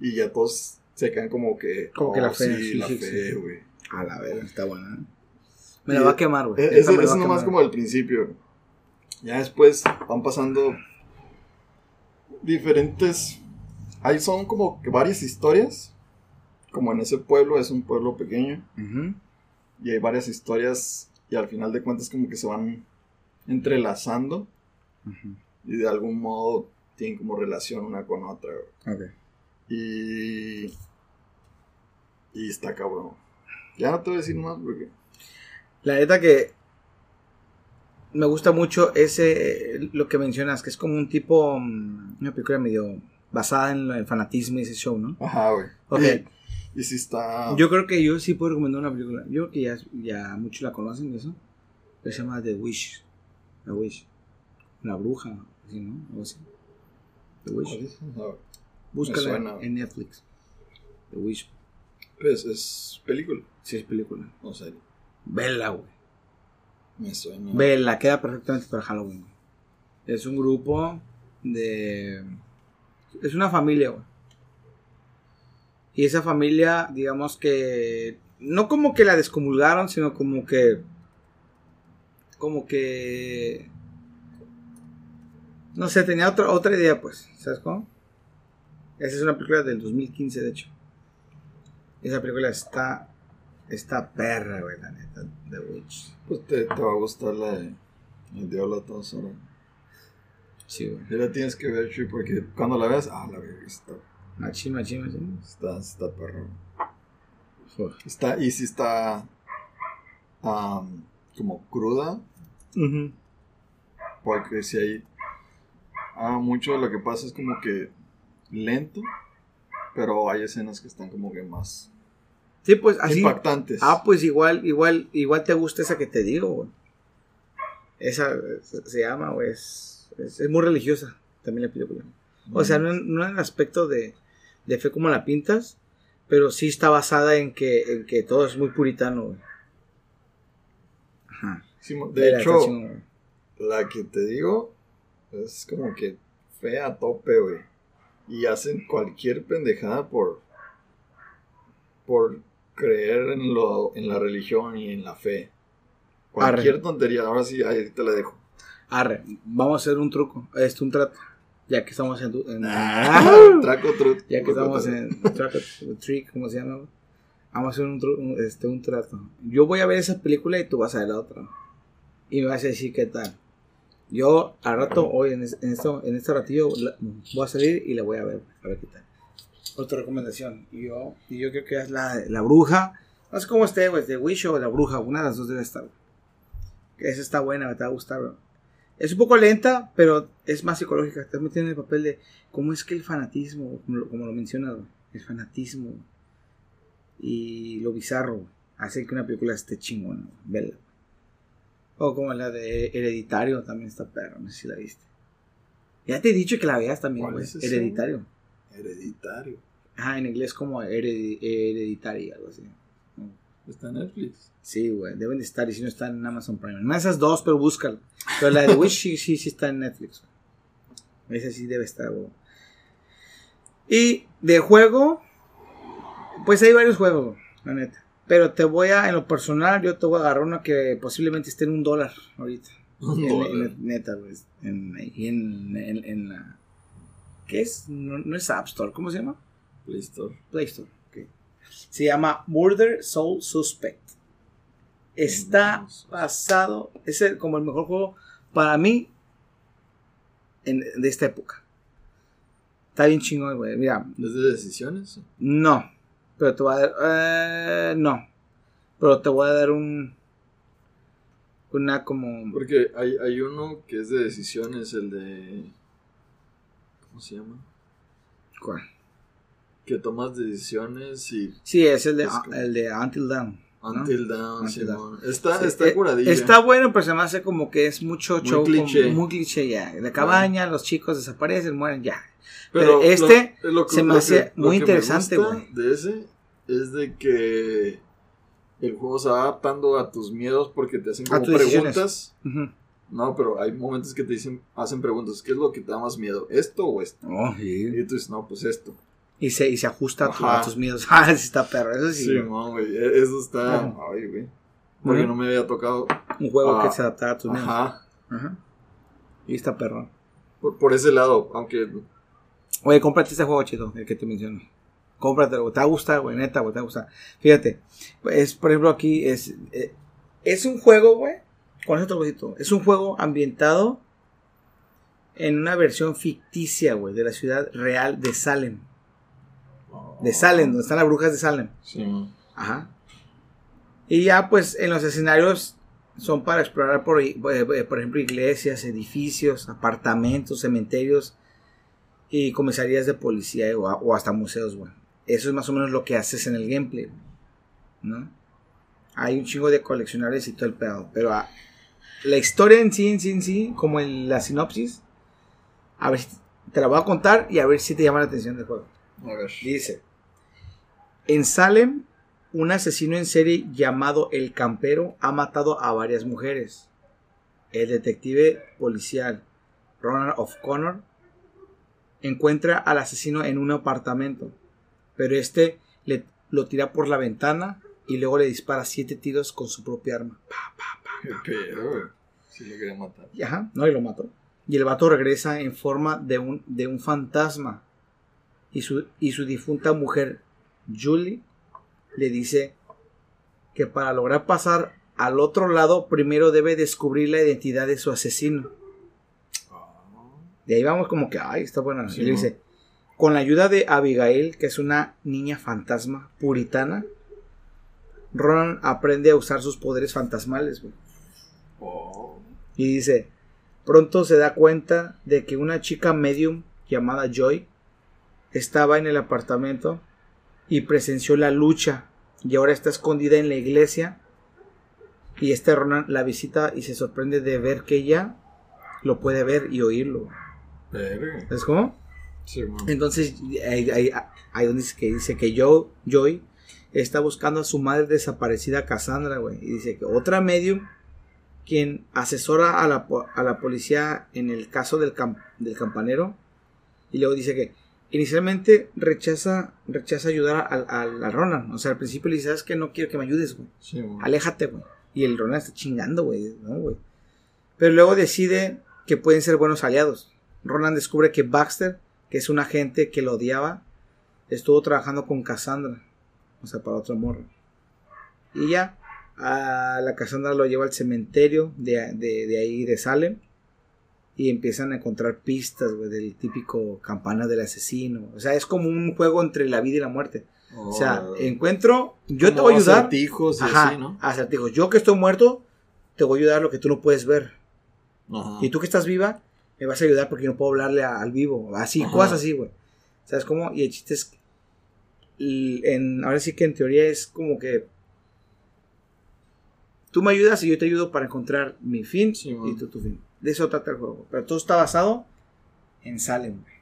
Y ya todos se quedan como que. Como que la fe, Sí, sí, la sí, fe, sí. güey. A la verga, está buena. ¿eh? Me la va a quemar, güey. Es va a nomás como el principio. Ya después van pasando diferentes. Ahí son como que varias historias. Como en ese pueblo, es un pueblo pequeño. Y hay varias historias. Y al final de cuentas, como que se van entrelazando. Y de algún modo tienen como relación una con otra. güey. Ok. Y. Y está cabrón. Ya no te voy a decir más porque. La neta que me gusta mucho ese, lo que mencionas, que es como un tipo, mm, una película medio basada en el fanatismo y ese show, ¿no? Ajá, güey. Ok. Y, si está. Yo creo que yo sí puedo recomendar una película. Yo creo que ya, ya muchos la conocen, eso. Que se llama The Wish. The Wish. La bruja, así, ¿no? Algo así. The ¿Cuál Wish. Ah, Búscala en Netflix. The Wish. Pues es película. Sí, es película. No sé. Vela, güey. Me suena. Vela, queda perfectamente para Halloween. Es un grupo de... Es una familia, güey. Y esa familia, digamos que... No como que la descomulgaron, sino como que... Como que... No sé, tenía otra, otra idea, pues. ¿Sabes cómo? Esa es una película del 2015, de hecho. Esa película está... Está perra, güey, la neta. The Witch. Pues te, va a gustar la de El Diablo. Sí, güey. Ya la tienes que ver, Chuy, porque cuando la veas, ah, la verga, está, Machín, machín, machín. está, está perro. Joder. Está, y si está am, como cruda, porque si hay ah, mucho lo que pasa es como que lento, pero hay escenas que están como que más Sí, pues así. impactantes. Ah, pues igual, igual, igual te gusta esa que te digo, güey. Esa se, se llama, güey. Es, es, es muy religiosa también la película. O sea, no, en- no en el aspecto de, de fe como la pintas, pero sí está basada en que, en que todo es muy puritano, güey. Ajá. Sí, de hecho. La que te digo es como que fea a tope, güey. Y hacen cualquier pendejada por. por creer en, lo, en la religión y en la fe. Cualquier Arre. tontería. Ahora sí, ahí te la dejo. Arre, vamos a hacer un truco, este, un trato. Ya que estamos en... en- Traco tru- Ya que estamos en track or treat, ¿cómo se llama? Vamos a hacer un, un- este, un trato. Yo voy a ver esa película y tú vas a ver la otra. Y me vas a decir qué tal. Yo al rato, hoy en, es- en esto, en este ratillo, la- voy a salir y la voy a ver. A ver qué tal. Otra recomendación. Y yo, y yo creo que es la, la bruja. No sé cómo esté, güey. De Wish o la bruja. Una de las dos debe estar. Esa está buena, me te va a gustar, bro. Es un poco lenta, pero es más psicológica. Te metiendo en el papel de cómo es que el fanatismo, como lo, como lo mencionas, el fanatismo y lo bizarro güey, hace que una película esté chingona. Vela. O como la de Hereditario, también está perro, no sé si la viste. Ya te he dicho que la veas también, ¿Cuál güey. es Hereditario. Hereditario. Ajá, en inglés como heredi- hereditario, algo así. Está en Netflix. Sí, güey, deben de estar y si no están en Amazon Prime. De esas dos, pero búscala. Pero la de Wish sí, sí, sí está en Netflix. güey. Esa sí debe estar, güey. Y de juego, pues hay varios juegos, la neta. Pero te voy a, en lo personal, yo te voy a agarrar una que posiblemente esté en un dólar ahorita. Un En- dólar. en- neta, güey. En- en la. ¿Qué es? No, no es App Store, ¿cómo se llama? Play Store. Play Store. Se llama Murder Soul Suspect. Está basado, es el- como el mejor juego para mí en- de esta época. Está bien chingón, güey. Mira, ¿Es de decisiones? no. Pero te voy a dar. eh, no. Pero te voy a dar un. Una como. Porque hay, hay uno que es de decisiones, el de... ¿Cómo se llama? ¿cuál? Que tomas decisiones y... Sí, es el de, Es como- el de Until Dawn. ¿no? Until Down, Until Simón. Está, Sí, está eh, curadilla. Está bueno, pero se me hace como que es mucho Muy show. como- cliché. muy cliché ya. La cabaña, los chicos desaparecen, mueren, ya. Pero, pero este lo- lo que- se me hace muy interesante, güey. De ese es de que el juego se va adaptando a tus miedos porque te hacen como preguntas. No, pero hay momentos que te dicen, hacen preguntas. ¿Qué es lo que te da más miedo? ¿Esto o esto? Oh, Y tú dices, no, pues esto. Y se, y se ajusta a, tu- a tus miedos. Ah, sí está perro. Eso sí. Sí, no, güey. e- Eso está. Ajá. Ay, güey. Porque no me había tocado. Un juego Ah, que se adaptara a tus miedos. Ajá. Ajá. Y está perro. Por, por ese lado, aunque. Oye, cómprate este juego, chido, el que te menciono. Cómpratelo. Te va a gustar, güey, neta, güey, te va a gustar. Fíjate, es, por ejemplo, aquí es, eh, es un juego, güey, con ese trocito. Es un juego ambientado en una versión ficticia, güey, de la ciudad real de Salem. De Salem, donde están las brujas de Salem. Sí. Ajá. Y ya, pues, en los escenarios son para explorar, por, eh, por ejemplo, iglesias, edificios, apartamentos, cementerios y comisarías de policía o, o hasta museos, güey. Eso es más o menos lo que haces en el gameplay, ¿no? Hay un chingo de coleccionables y todo el pedo, pero ah, la historia en sí, en sí, en sí, como en la sinopsis, a ver, si te la voy a contar y a ver si te llama la atención del juego. A ver. Dice, en Salem, un asesino en serie llamado El Campero ha matado a varias mujeres. El detective policial Ronald O'Connor encuentra al asesino en un apartamento, pero este le, lo tira por la ventana y luego le dispara siete tiros con su propia arma. Pa, pa, pa. Qué pedo, güey. Sí lo quería matar. Y Ajá, no, y lo mató. Y el vato regresa en forma de un, de un fantasma. Y su, y su difunta mujer, Julie, le dice que para lograr pasar al otro lado, primero debe descubrir la identidad de su asesino. De ahí vamos como que, ay, está buena. Sí, y le dice, con la ayuda de Abigail, que es una niña fantasma puritana, Ronan aprende a usar sus poderes fantasmales. Oh. Y dice, pronto se da cuenta de que una chica medium llamada Joy estaba en el apartamento y presenció la lucha y ahora está escondida en la iglesia y este Ronan la visita y se sorprende de ver que ella lo puede ver y oírlo. ¿Es cómo? Sí. Entonces ahí, ahí- ahí donde dice que dice que Joe, Joy está buscando a su madre desaparecida Cassandra, güey. Y dice que otra medium quien asesora a la, a la policía en el caso del, cam- del campanero. Y luego dice que inicialmente rechaza, rechaza ayudar al, al- al Ronan. O sea, al principio le dice, ¿sabes que No quiero que me ayudes, güey. Sí, man. Aléjate, güey. Y el Ronan está chingando, güey. ¿no, güey? Pero luego decide que pueden ser buenos aliados. Ronan descubre que Baxter, que es un agente que lo odiaba, estuvo trabajando con Cassandra. O sea, para otro morro. Y ya, a la Cassandra lo lleva al cementerio de, de- de ahí de Salem. Y empiezan a encontrar pistas, güey, del típico campana del asesino. O sea, es como un juego entre la vida y la muerte. O sea, Oh. encuentro, yo te voy a ayudar. acertijos y Ajá, así, ¿no? acertijos. Yo que estoy muerto, te voy a ayudar a lo que tú no puedes ver. Ajá. Y tú que estás viva, me vas a ayudar porque yo no puedo hablarle a- al vivo. Así, Ajá. cosas así, güey. ¿Sabes cómo? Y el chiste es. En, ahora sí que en teoría es como que. Tú me ayudas y yo te ayudo para encontrar mi fin Sí, y tú tu fin. De eso trata el juego. Pero todo está basado en Salem, güey.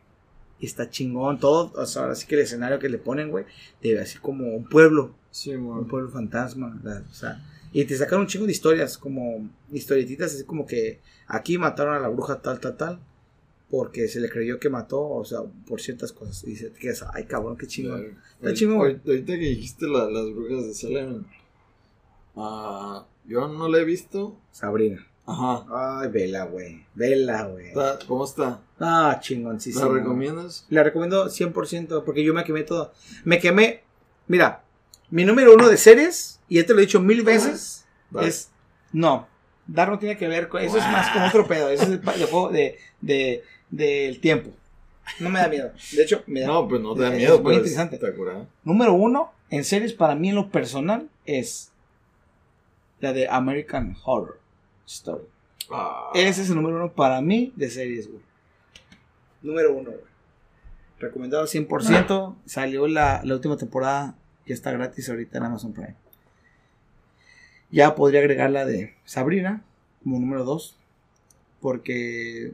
Y está chingón. Todo, o sea, ahora sí que el escenario que le ponen, güey, debe así como un pueblo Sí, un pueblo fantasma, o sea, y te sacan un chingo de historias, como historietitas, así como que aquí mataron a la bruja tal, tal, tal, porque se le creyó que mató, o sea, por ciertas cosas. Y dice, que ay cabrón, qué chingón. Claro. Está chingón. Ahorita que dijiste la- las brujas de Salem, ah, yo no la he visto. Sabrina. Ajá. Ay, vela, güey. Vela, güey. ¿Cómo está? Ah, chingoncísimo. ¿La recomiendas? La recomiendo 100% porque yo me quemé todo. Me quemé. Mira, mi número uno de series, y ya te lo he dicho mil veces, es. No, Dark no tiene que ver con. Eso es más como otro pedo. Eso es el juego de, de, del tiempo. No me da miedo. De hecho, me da. No, pues no te da es miedo, muy pero interesante. Número uno en series para mí en lo personal es la de American Horror Story. Ah, Ese es el número uno para mí de series, güey. Número uno, güey. Recomendado 100%. Salió la, la última temporada. Ya está gratis ahorita en Amazon Prime. Ya podría agregar la de Sabrina como número dos. Porque,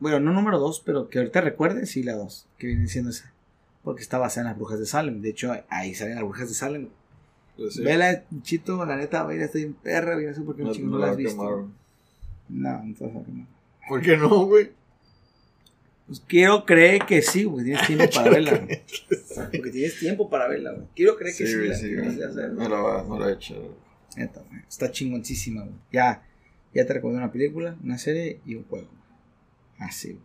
bueno, no número dos, pero que ahorita recuerde, sí, la dos. Que viene siendo esa. Porque está basada en las brujas de Salem. De hecho, ahí salen las brujas de Salem. Pues sí. Vela, chito, la neta, vaya, estoy en perra. güey, No sé por qué No, no, la has visto. No, no te vas a quemar. ¿Por qué no, güey? Pues quiero creer que sí, güey. Tienes tiempo para verla. güey. Porque tienes tiempo para verla, güey. Quiero creer que sí. güey, sí, güey. a No la va, no la he hecho. Neta, güey. Está chingoncísima, güey. Ya, ya te recomiendo una película, una serie y un juego. Así, güey.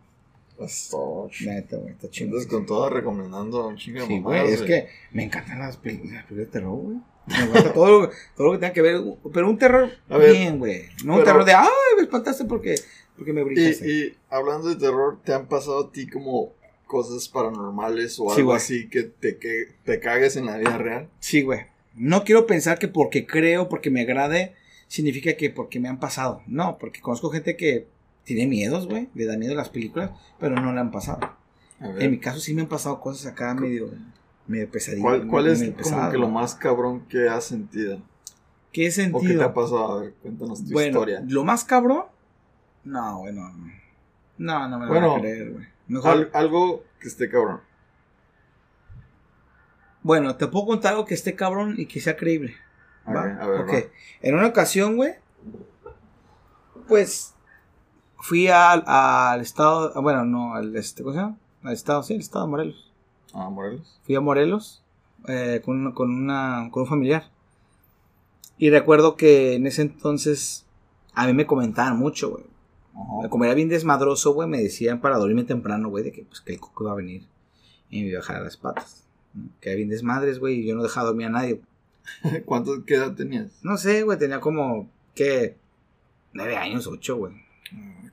Pasó. Neta, güey. Está Entonces, chingón. con todo recomendando un chingo de Sí, güey. Es que me encantan las películas de terror, güey. Me encanta todo, lo- todo lo que tenga que ver. Pero un terror A ver, bien, güey. No un terror de, ay, me espantaste porque, porque me brincaste. Y, y hablando de terror, ¿te han pasado a ti como cosas paranormales o Sí, algo así que te, que te cagues en la vida real? Sí, güey. No quiero pensar que porque creo, porque me agrade, significa que porque me han pasado. No, porque conozco gente que tiene miedos, güey. Le da miedo las películas, pero no le han pasado. A En mi caso sí me han pasado cosas acá medio, medio pesadillas. ¿cuál, cuál es como que lo más cabrón que has sentido? ¿Qué ¿O qué te sentido? ha pasado? A ver, cuéntanos tu bueno, historia. lo más cabrón. No, güey, no. No, me lo Bueno, a creer, güey. Mejor. Al- algo que esté cabrón. Bueno, te puedo contar algo que esté cabrón y que sea creíble. ¿va? ver, a ver, Ok. va. En una ocasión, güey, pues fui al, al estado, bueno, no, al este, ¿cómo se llama? Al estado, sí, al estado de Morelos. Ah, Morelos. Fui a Morelos eh, con, con, una, con un familiar. Y recuerdo que en ese entonces a mí me comentaban mucho, güey. Como era bien desmadroso, güey, me decían para dormirme temprano, güey, de que, pues, que el coco iba a venir y me iba a bajar las patas. Que era bien desmadres, güey, y yo no dejaba dormir a nadie. ¿Cuánto qué edad tenías? No sé, güey, tenía como, ¿qué? Nueve años, ocho, güey.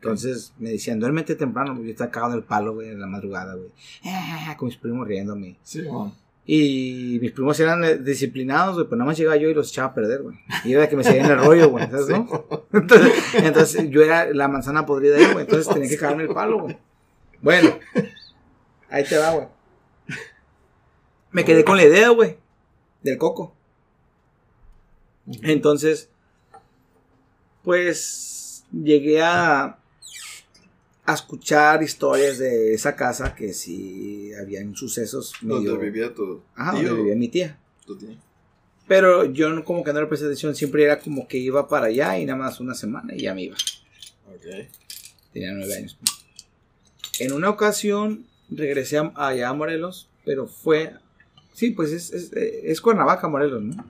Entonces me decían, duérmete temprano, yo estaba cagado en el palo, güey, en la madrugada, güey. Ah, con mis primos riéndome. Sí. Y mis primos eran disciplinados, güey, pero nada más llegaba yo y los echaba a perder, güey. Y era que me seguían el rollo, güey, ¿sabes, no? Entonces, entonces yo era la manzana podrida ahí, güey, entonces tenía que cagarme el palo, güey. Bueno, ahí te va, güey. Me quedé con la idea, güey, del coco. Entonces, pues llegué a, a escuchar historias de esa casa que sí habían sucesos Donde medio... vivía tu Ajá, tío. donde vivía mi tía. tu tío. Pero yo no, como que no le presté atención, siempre era como que iba para allá y nada más una semana y ya me iba. Ok. Tenía nueve años. En una ocasión regresé a- allá a Morelos, pero fue... Sí, pues es, es, es Cuernavaca, Morelos, ¿no?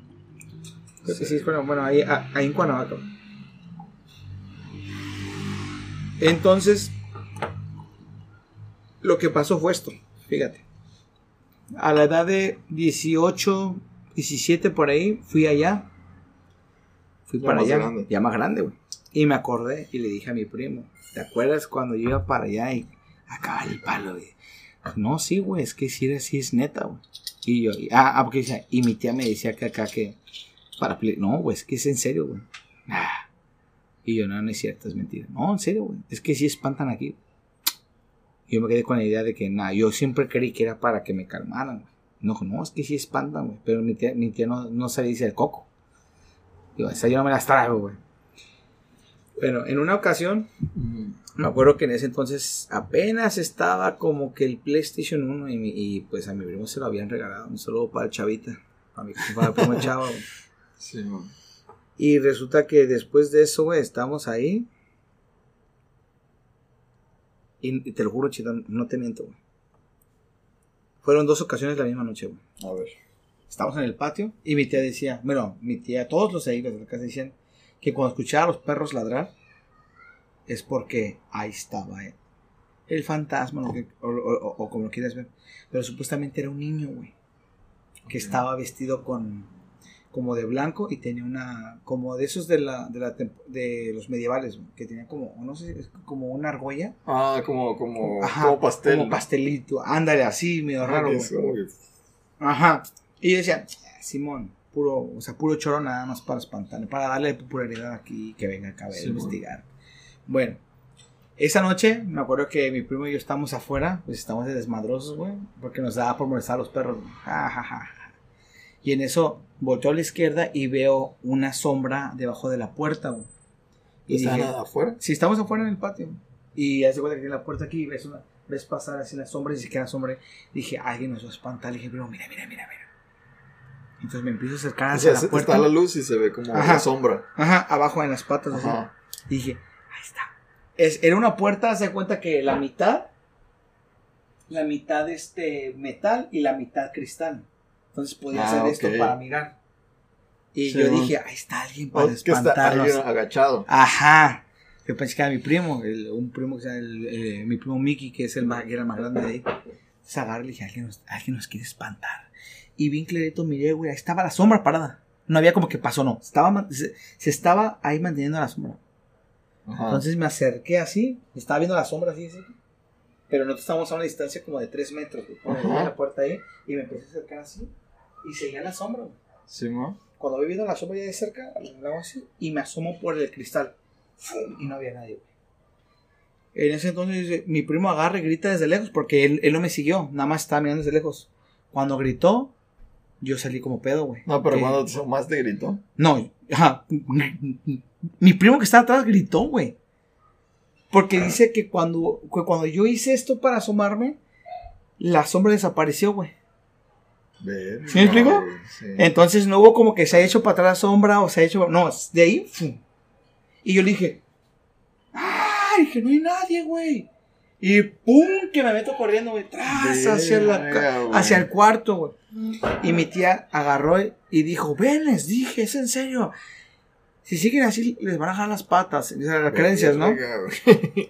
Creo que sí, es Cuernavaca. Bueno, ahí, ahí en Cuernavaca. Entonces, lo que pasó fue esto, fíjate. A la edad de 18, 17 por ahí, fui allá. Fui Ya para allá, grande. ya más grande, güey. Y me acordé y le dije a mi primo, ¿te acuerdas cuando yo iba para allá y acababa el palo, güey? No, sí, güey, es que sí, era- sí es neta, güey. Y yo, y- ah, ah, porque y mi tía me decía que acá que, para, no, güey, es que es en serio, güey. Ah. Y yo, no, no es cierto, es mentira. No, en serio, güey, es que sí espantan aquí. Yo me quedé con la idea de que, nada, yo siempre creí que era para que me calmaran, güey. No, no, es que sí espantan, güey. Pero mi tía, mi tía no, no se le dice el coco. Digo, esa yo no me las traigo, güey. Bueno, en una ocasión, me acuerdo que en ese entonces apenas estaba como que el PlayStation 1 y, mi- y, pues a mi primo se lo habían regalado. Un saludo para el chavita, para mi para el primo chavo. güey. Sí, man. Y resulta que después de eso, güey, estamos ahí. Y, y te lo juro, chito, no te miento, güey. Fueron dos ocasiones la misma noche, güey. A ver. Estábamos en el patio y mi tía decía, bueno, mi tía, todos los los de la casa decían que cuando escuchaba a los perros ladrar es porque ahí estaba él. El fantasma, lo que- o, o- o como lo quieras ver. Pero supuestamente era un niño, güey. Que estaba vestido con como de blanco y tenía una como de esos de la de, la de los medievales que tenía como no sé como una argolla Ah, como, como, Ajá, como pastel. como pastelito ándale así medio Ah, raro que güey. es como que- Ajá. Y yo decía, Simón, puro, o sea, puro choro nada más para espantarle, para darle popularidad aquí y que venga acá a Simón. investigar. Bueno, esa noche me acuerdo que mi primo y yo estábamos afuera, pues estábamos de desmadrosos, güey, porque nos daba por molestar a los perros. ja, ja. Y en eso volteo a la izquierda y veo una sombra debajo de la puerta, güey. Y ¿Está dije, afuera? si estamos afuera en el patio y hace cuenta que tiene la puerta aquí y ves, una, ves pasar así la sombra y se queda sombra. Dije, alguien nos va a espantar. Le dije, primo, mira, mira, mira, mira. Entonces me empiezo a acercar O hacia sea, la puerta. está la luz y se ve como Ajá. la sombra. Ajá, abajo en las patas. así. Y dije, ahí está. Es, era una puerta, se cuenta que la mitad, la mitad este metal y la mitad cristal. Entonces podía Ah, hacer esto ok. para mirar. Y Sí, yo dije, ahí está alguien para Oh, que está agachado. Ajá. Yo pensé que era mi primo, el- un primo que el- eh, mi primo Mickey, que es el más, que era el más grande de ahí. Entonces agarré y le dije, alguien nos, alguien nos quiere espantar. Y bien clarito miré, güey, ahí estaba la sombra parada. No había como que pasó, no. Estaba, se, se estaba ahí manteniendo la sombra. Ajá. Entonces me acerqué así, estaba viendo la sombra así, así. Pero nosotros estábamos a una distancia como de 3 metros, güey. La puerta ahí y me empecé a acercar así. Y seguía la sombra, güey Sí, ¿no? cuando viendo la sombra ya de cerca, así y me asomo por el cristal. ¡Fum! Y no había nadie, güey. En ese entonces mi primo agarra y grita desde lejos porque él, él no me siguió, nada más estaba mirando desde lejos. Cuando gritó, yo salí como pedo, güey. No, pero Que- cuando te más te gritó. No, ajá. Mi primo que estaba atrás gritó, güey. Porque dice que cuando, que cuando yo hice esto para asomarme, la sombra desapareció, güey. Ver, ¿Sí me explico? güey, sí. Entonces no hubo como que se ha hecho para atrás la sombra o se ha hecho. No, de ahí. ¡fum! Y yo le dije. ¡Ay! Que no hay nadie, güey. Y ¡pum! Que me meto corriendo, güey. Tras hacia, la hacia el cuarto, güey. Y mi tía agarró y dijo: Ven, les dije, es en serio. Si siguen así, les van a jalar las patas. Las creencias, ¿no?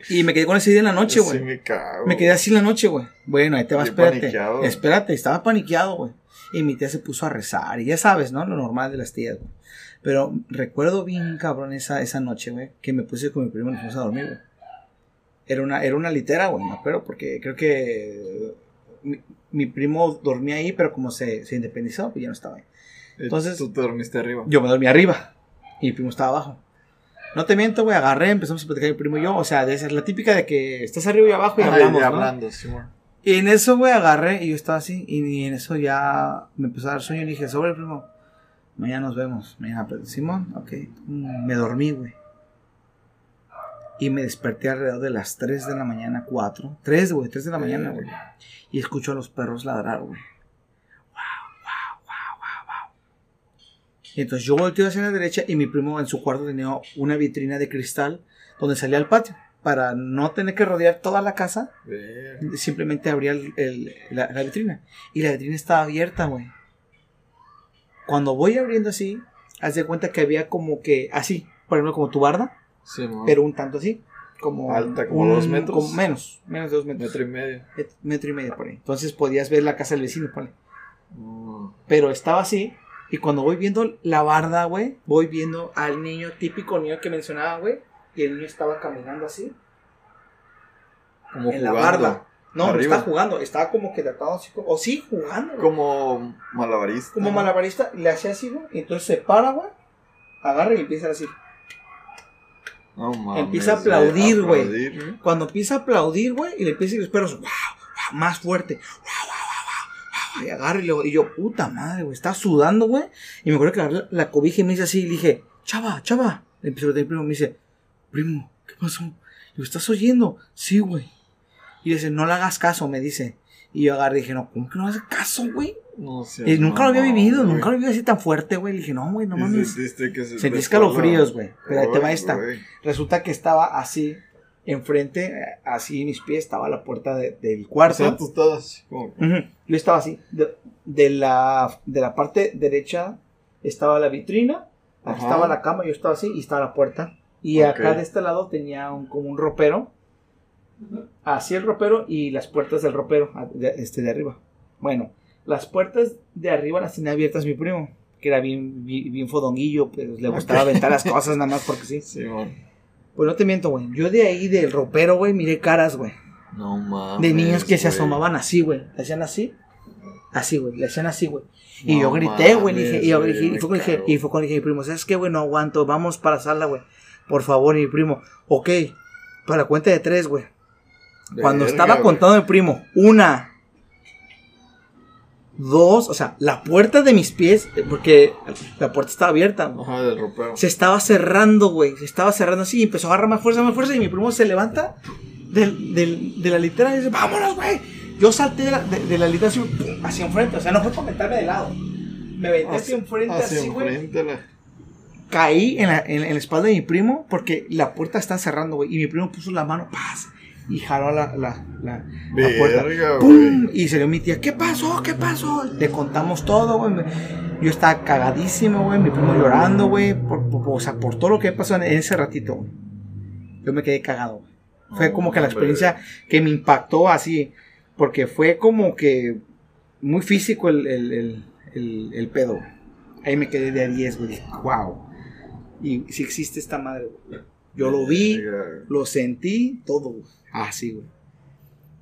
Y me quedé con ese día en la noche, Sí güey. me cago. Me quedé así en la noche, güey. Bueno, ahí te va, espérate. paniqueado. Espérate, estaba paniqueado, güey. Y mi tía se puso a rezar. Y ya sabes, ¿no? Lo normal de las tías, güey. Pero recuerdo bien, cabrón, esa, esa noche, güey, que me puse con mi primo y nos fuimos a dormir, güey. Era una, era una litera, güey, me acuerdo, porque creo que mi, mi primo dormía ahí, pero como se, se independizó, pues ya no estaba ahí. Entonces- Tú te dormiste arriba. Yo me dormí arriba y mi primo estaba abajo. No te miento, güey, agarré, empezamos a platicar mi primo y yo. O sea, de esa es la típica de que estás arriba y abajo y Ajá, hablamos, ¿no? hablando, sí, güey. Y en eso, güey, agarré y yo estaba así. Y en eso ya me empezó a dar sueño y dije, sobre, primo, mañana nos vemos. Mañana, pero Simón, ok. Me dormí, güey. Y me desperté alrededor de las 3 de la mañana, 4. 3, güey, 3 de la mañana, güey. Y escucho a los perros ladrar, güey. Y entonces yo volteo hacia la derecha y mi primo en su cuarto tenía una vitrina de cristal donde salía al patio. Para no tener que rodear toda la casa, simplemente abría el- el- la, la vitrina. Y la vitrina estaba abierta, güey. Cuando voy abriendo así, haz de cuenta que había como que así, por ejemplo, como tu barda, Sí, pero un tanto así. Como Alta, como dos metros. como menos, menos de dos metros. Metro y medio. Met- Metro y medio por ahí. Entonces podías ver la casa del vecino, ponle. Mm. Pero estaba así. Y cuando voy viendo la barda, güey, voy viendo al niño, típico niño que mencionaba, güey. Y el niño estaba caminando así. Como en la barda. No, no estaba jugando. Estaba como que tratado así. O sí, jugando. güey. Como malabarista. Como malabarista. Le hacía así, güey. Y entonces se para, güey. Agarra y empieza así. No mames. Empieza a aplaudir, güey. aplaudir, ¿eh? Cuando empieza a aplaudir, güey. Y le empieza a decir los perros, wow, wow, más fuerte. Wow, wow, wow, wow, wow. Y agarra y, le- y yo, puta madre, güey. Está sudando, güey. Y me acuerdo que la, la cobija y me hice así. Y le dije, chava, chava. Le empezó a primo. Me dice, primo, ¿qué pasó? Digo, ¿estás oyendo? Sí, güey. Y dice, no le hagas caso, me dice. Y yo agarré y dije, no, ¿cómo que no hagas caso, güey? No sé. Y nunca lo había vivido, nunca lo había vivido así tan fuerte, güey. Le dije, no, güey, no mames. Sentí escalofríos, güey. Pero ahí te va esta. Resulta que estaba así. enfrente, así en mis pies, estaba la puerta de- del O cuarto. sea, tú estabas como... Ujú, Yo estaba así. De, de la, de la parte derecha estaba la vitrina, aquí Ajá. estaba la cama, yo estaba así y estaba la puerta. Y acá de este lado tenía un, como un ropero. Así el ropero y las puertas del ropero, a- de, este de arriba. Bueno, las puertas de arriba las tenía abiertas mi primo, que era bien, bien, bien fodonguillo, pues le gustaba Ok. aventar las cosas nada más porque sí. Pues no te miento, güey. Yo de ahí del ropero, güey, miré caras, güey. No mames. De niños que se asomaban así, güey. Le hacían así. Así, güey. Le hacían así, güey. Y No yo grité, güey. Y, y me fue cuando dije, y fue cuando dije primo, ¿sabes qué, güey? No aguanto. Vamos para la sala, güey. Por favor, mi primo. Ok. Para la cuenta de tres, güey. Cuando Verga, estaba contando mi primo, una, dos, o sea, la puerta de mis pies, eh, porque la puerta estaba abierta. Ajá, del ropero. Se estaba cerrando, güey. Se estaba cerrando así y empezó a agarrar más fuerza, más fuerza. Y mi primo se levanta del, del- de la litera y dice, vámonos, güey. Yo salté de la, de, de la litera así, pum, hacia enfrente. O sea, no fue para meterme de lado. Me aventé hacia enfrente Hacia así, güey. la... Caí en la, en, en la espalda de mi primo porque la puerta está cerrando, güey. Y mi primo puso la mano, paz. Y jaló la, la, la, puerta. Verga, ¡Pum! güey. Y salió mi tía, ¿qué pasó? ¿Qué pasó? Le contamos todo, güey. Yo estaba cagadísimo, güey. Mi primo llorando, güey. Por, por- o sea, por todo lo que pasó en, ese ratito, güey. Yo me quedé cagado, güey. Fue como que la hombre. experiencia que me impactó así. Porque fue como que muy físico el, el, el, el- pedo. Ahí me quedé de a 10, güey. Wow. Y si existe esta madre, güey. Yo lo vi, lo sentí, todo, güey. Ah, güey.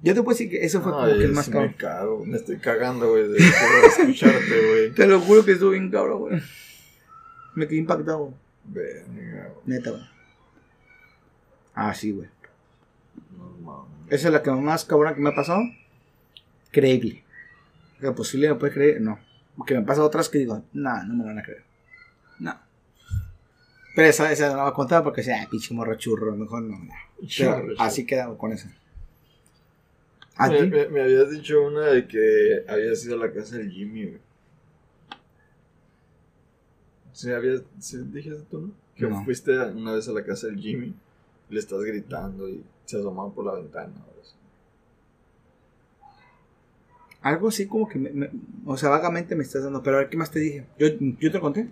Yo te puedo decir que eso fue como Ay, que el más sí cabrón. me cago. Me estoy cagando, güey, de escucharte, güey. Te lo juro que estuvo bien cabrón, güey. Me quedé impactado, güey. Neta, güey. Ah, sí, güey. No. Esa es la que más cabrona que me ha pasado. Creíble. Que posible me puede creer, no. Que me pasa otras que digo, nah, no me van a creer. No. Pero esa, esa no la voy a contar porque sea, pinche morro churro, mejor no. Pero Churro, así quedamos con esa. ¿A Me, ti? me- me habías dicho una de que habías ido a la casa del Jimmy, güey. Sí, habías, sí, dijiste tú, ¿no? Que No. fuiste una vez a la casa del Jimmy, le estás gritando y se asomaban por la ventana. Algo así como que, me- me- o sea, vagamente me estás dando. Pero a ver, ¿qué más te dije? ¿Yo, yo te lo conté?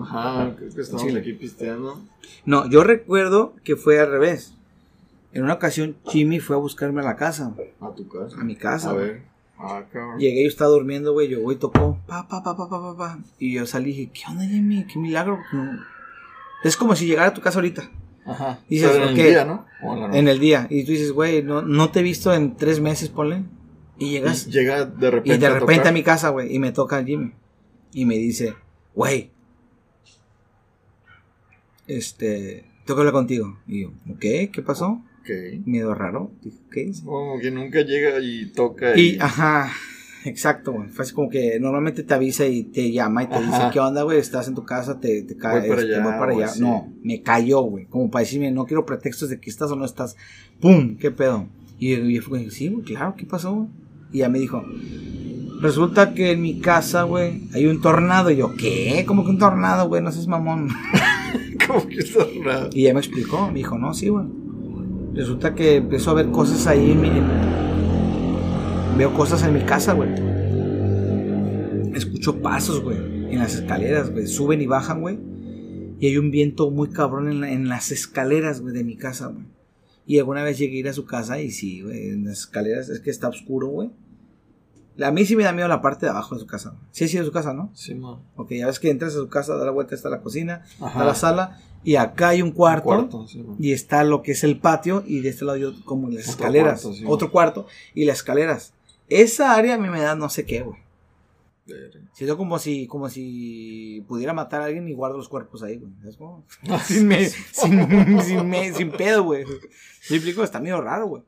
Ajá, creo que estamos Sí. aquí pisteando. No, yo recuerdo que fue al revés. En una ocasión, Jimmy fue a buscarme a la casa, A tu casa. a mi casa. A ver. Ah, cabrón. Llegué, yo estaba durmiendo, güey. Yo, güey, tocó. Pa, pa, pa, pa, pa, pa, pa. Y yo salí y dije, ¿qué onda, Jimmy? ¿Qué milagro? No. Es como si llegara a tu casa ahorita, Ajá. Dices, Pero en el día, ¿no? En el día. Y tú dices, güey, no, no te he visto en tres meses, ponle. Y llegas. Y llega de repente. Y de repente tocar. a mi casa, güey. Y me toca Jimmy. Y me dice, güey. Este. Tengo que hablar contigo. Y yo, ¿qué? ¿Qué pasó? Ok. Miedo raro. Dije, ¿qué? Como que nunca llega y toca. Y, ajá, exacto, güey. Fue así como que normalmente te avisa y te llama y te dice, Ajá. ¿qué onda, güey? Estás en tu casa, te, te cae, Voy para allá, voy para allá. así. No, me cayó, güey. Como para decirme, no quiero pretextos de que estás o no estás. ¡Pum! ¿Qué pedo? Y yo, yo fui, sí, güey, claro, ¿qué pasó, güey? Y ya me dijo, resulta que en mi casa, güey, hay un tornado. Y yo, ¿qué? ¿Cómo que un tornado, güey? No seas mamón. Como que está raro. Y ya me explicó, me dijo, no, sí, güey. Resulta que empezó a ver cosas ahí en mi... Veo cosas en mi casa, güey. Escucho pasos, güey, en las escaleras, güey. Suben y bajan, güey. Y hay un viento muy cabrón en, la- en las escaleras, güey, de mi casa, güey. Y alguna vez llegué a ir a su casa y sí, güey, en las escaleras es que está oscuro, güey. A mí sí me da miedo la parte de abajo de su casa. Sí, sí, de su casa, ¿no? Sí, man. Ok, ya ves que entras a su casa, da la vuelta, está la cocina, Ajá. está la sala, y acá hay un cuarto, Cuarto, sí, man. y está lo que es el patio, y de este lado yo como las Otro escaleras, cuarto, sí. otro cuarto, y las escaleras. Esa área a mí me da no sé qué, güey. Siento como si, como si pudiera matar a alguien y guardo los cuerpos ahí, güey. ¿Sabes cómo? sin, me- sin, sin, me- sin pedo, güey. ¿Me explico? Está medio raro, güey.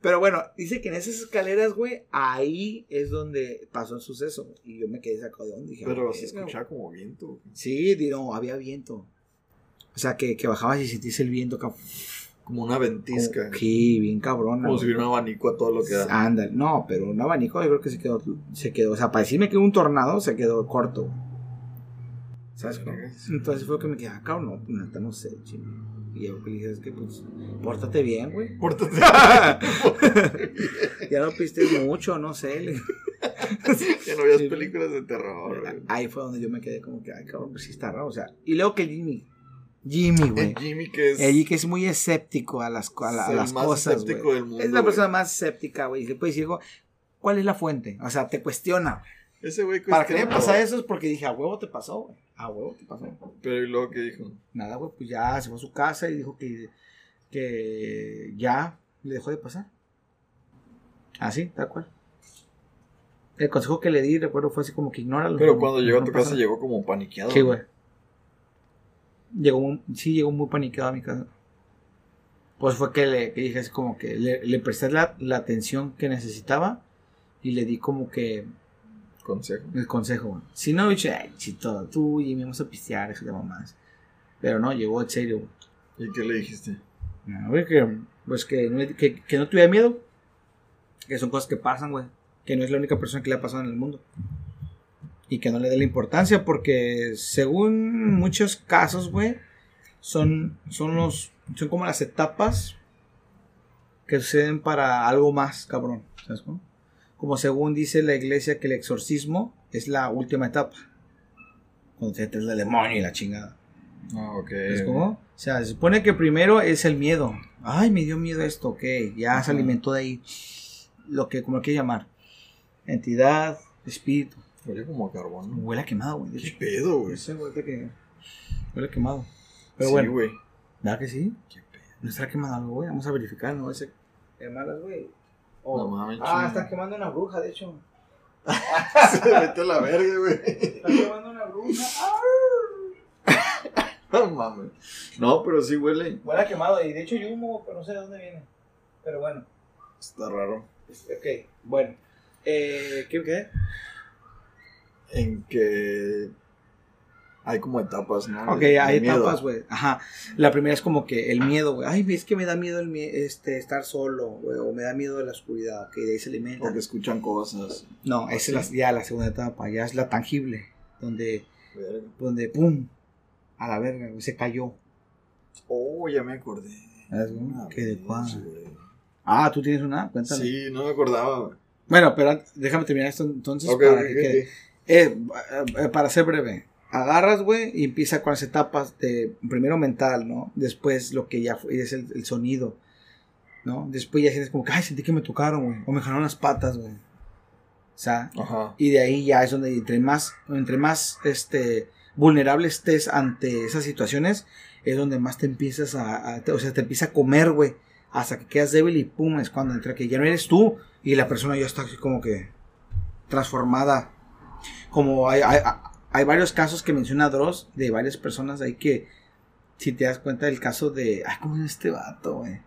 Pero bueno, dice que en esas escaleras, güey, ahí es donde pasó el suceso. güey. Y yo me quedé sacado de onda. Dije, Pero "Ah, se escuchaba como viento. güey. Sí, no, había viento. O sea, que, que bajabas y sentías el viento acá. Como una ventisca. Sí, bien cabrón. Como si hubiera un abanico a todo lo que da. Anda, no, pero un abanico yo creo que se quedó, se quedó, o sea, para decirme que un tornado se quedó corto. ¿Sabes cómo? Entonces fue que me quedé, ah, cabrón, no, neta, no sé, ching. Y yo le dije, es que pues, pórtate bien, güey. Pórtate. ya no piste mucho, no sé. que no veas películas de terror, güey. Ahí fue donde yo me quedé como que, ay, cabrón, pues sí está raro. O sea, y luego que Jimmy. Jimmy, güey. El Jimmy que es que es muy escéptico a las, a la- a las cosas, del mundo, Es la persona más escéptica, güey. Y decir, algo, ¿cuál es la fuente? O sea, te cuestiona. ese güey Para que me cuestiona pasa todo. eso es porque dije, a huevo te pasó, güey. A huevo te pasó. Pero y luego que dijo, Nada, güey, pues ya se fue a su casa y dijo que, que ya le dejó de pasar. Así, tal cual. El consejo que le di, recuerdo, fue así como que ignóralo. pero cuando llegó a tu casa llegó como paniqueado. Sí, güey. Llegó sí, llegó muy paniqueado a mi casa. Pues fue que le que dije así como que le, le presté la, la atención que necesitaba y le di como que Consejo. el consejo. Si no, dije, ay, chito, tú y me vamos a pistear, eso de mamás. Pero no, llegó en serio. ¿Y qué le dijiste? Ver, que, pues que, no- que, que no tuviera miedo. Que son cosas que pasan, güey. Que no es la única persona que le ha pasado en el mundo. Y que no le dé la importancia porque según muchos casos, güey, son, son los, son como las etapas que suceden para algo más, cabrón. ¿Sabes cómo? Como según dice la iglesia que el exorcismo es la última etapa. Cuando te el demonio y la chingada. Ah, ok. ¿Es como? O sea, se supone que primero es el miedo. Ay, me dio miedo esto, ok. Ya se alimentó de ahí. Lo que, como lo quiere llamar. Entidad, espíritu. Huele como a carbón. ¿no? Huele a quemado, güey. ¿Qué pedo, güey? Ese huele que. Huele a quemado. Pero sí, bueno, güey. ¿verdad que sí? ¿Qué pedo? No estará quemado algo, güey. Vamos a verificar, ¿no? Ese. Quemadas, güey. Oh. No mames, ah, chinga. está quemando una bruja, de hecho. Se mete a la verga, güey. Está quemando una bruja. No mames. No, pero sí huele. Huele a quemado. Y de hecho, hay humo, pero no sé de dónde viene. Pero bueno. Está raro. Ok, bueno. Eh, ¿Qué? qué? En que hay como etapas, ¿no? Ok, De- de hay etapas, güey. Ajá. La primera es como que el miedo, güey. Ay, es que me da miedo el este, estar solo, güey. O me da miedo la oscuridad. Ok, de ahí se alimenta. O que escuchan cosas. No, esa es la- ya la segunda etapa. Ya es la tangible. Donde, Verga. donde, pum. A la verga, güey. Se cayó. Oh, ya me acordé. ¿Sabes, güey? Una ¿Qué de. Ah, tú tienes una. Cuéntame. Sí, no me acordaba, güey. Bueno, pero déjame terminar esto entonces Ok, para que ok. Eh, eh, para ser breve, agarras, güey, y empieza con las etapas de primero mental, ¿no? Después lo que ya fue, es el, el sonido, ¿no? Después ya sientes como que, ay, sentí que me tocaron, güey, o me jalaron las patas, güey. O sea, Ajá. y de ahí ya es donde entre más, entre más, este, vulnerable estés ante esas situaciones, es donde más te empiezas a, a- o sea, te empieza a comer, güey, hasta que quedas débil y pum, es cuando entra que ya no eres tú y la persona ya está así como que transformada. Como hay, hay, hay varios casos que menciona Dross de varias personas ahí que, si te das cuenta del caso de, ay, ¿cómo es este vato, güey?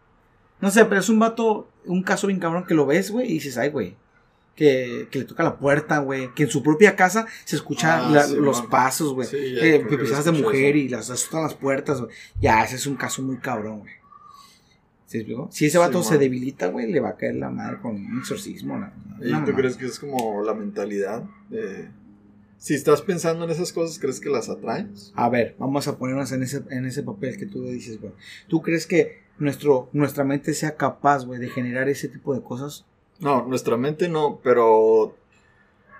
No sé, pero es un vato, un caso bien cabrón que lo ves, güey, y dices, ay, güey. Que, que le toca la puerta, güey. Que en su propia casa se escuchan Ah, la- sí, los man. pasos, güey. Sí, Eh, de mujer eso. y las asustan las puertas, güey. Ya, ese es un caso muy cabrón, güey. ¿Sí explicó? Si ese vato Sí, se debilita, güey, le va a caer la madre con un exorcismo. ¿Y tú crees que es como la mentalidad de... Si estás pensando en esas cosas, ¿crees que las atraes? A ver, vamos a ponernos en ese, en ese papel que tú dices, güey. ¿Tú crees que nuestro, nuestra mente sea capaz, güey, de generar ese tipo de cosas? No, nuestra mente no, pero...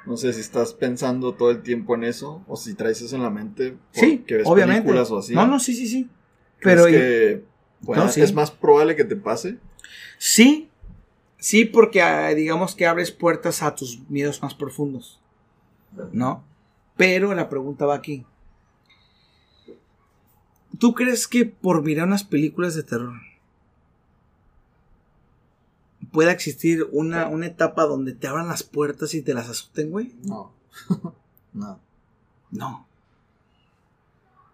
No sé si estás pensando todo el tiempo en eso o si traes eso en la mente Sí, ves obviamente. películas o así. No, no, sí, sí, sí. ¿Crees Pero que pueda- No, sí. es más probable que te pase? sí, sí, porque ah, digamos que abres puertas a tus miedos más profundos, ¿no? Pero la pregunta va aquí. ¿Tú crees que por mirar unas películas de terror pueda existir una, una etapa donde te abran las puertas y te las asusten, güey? No. no. No.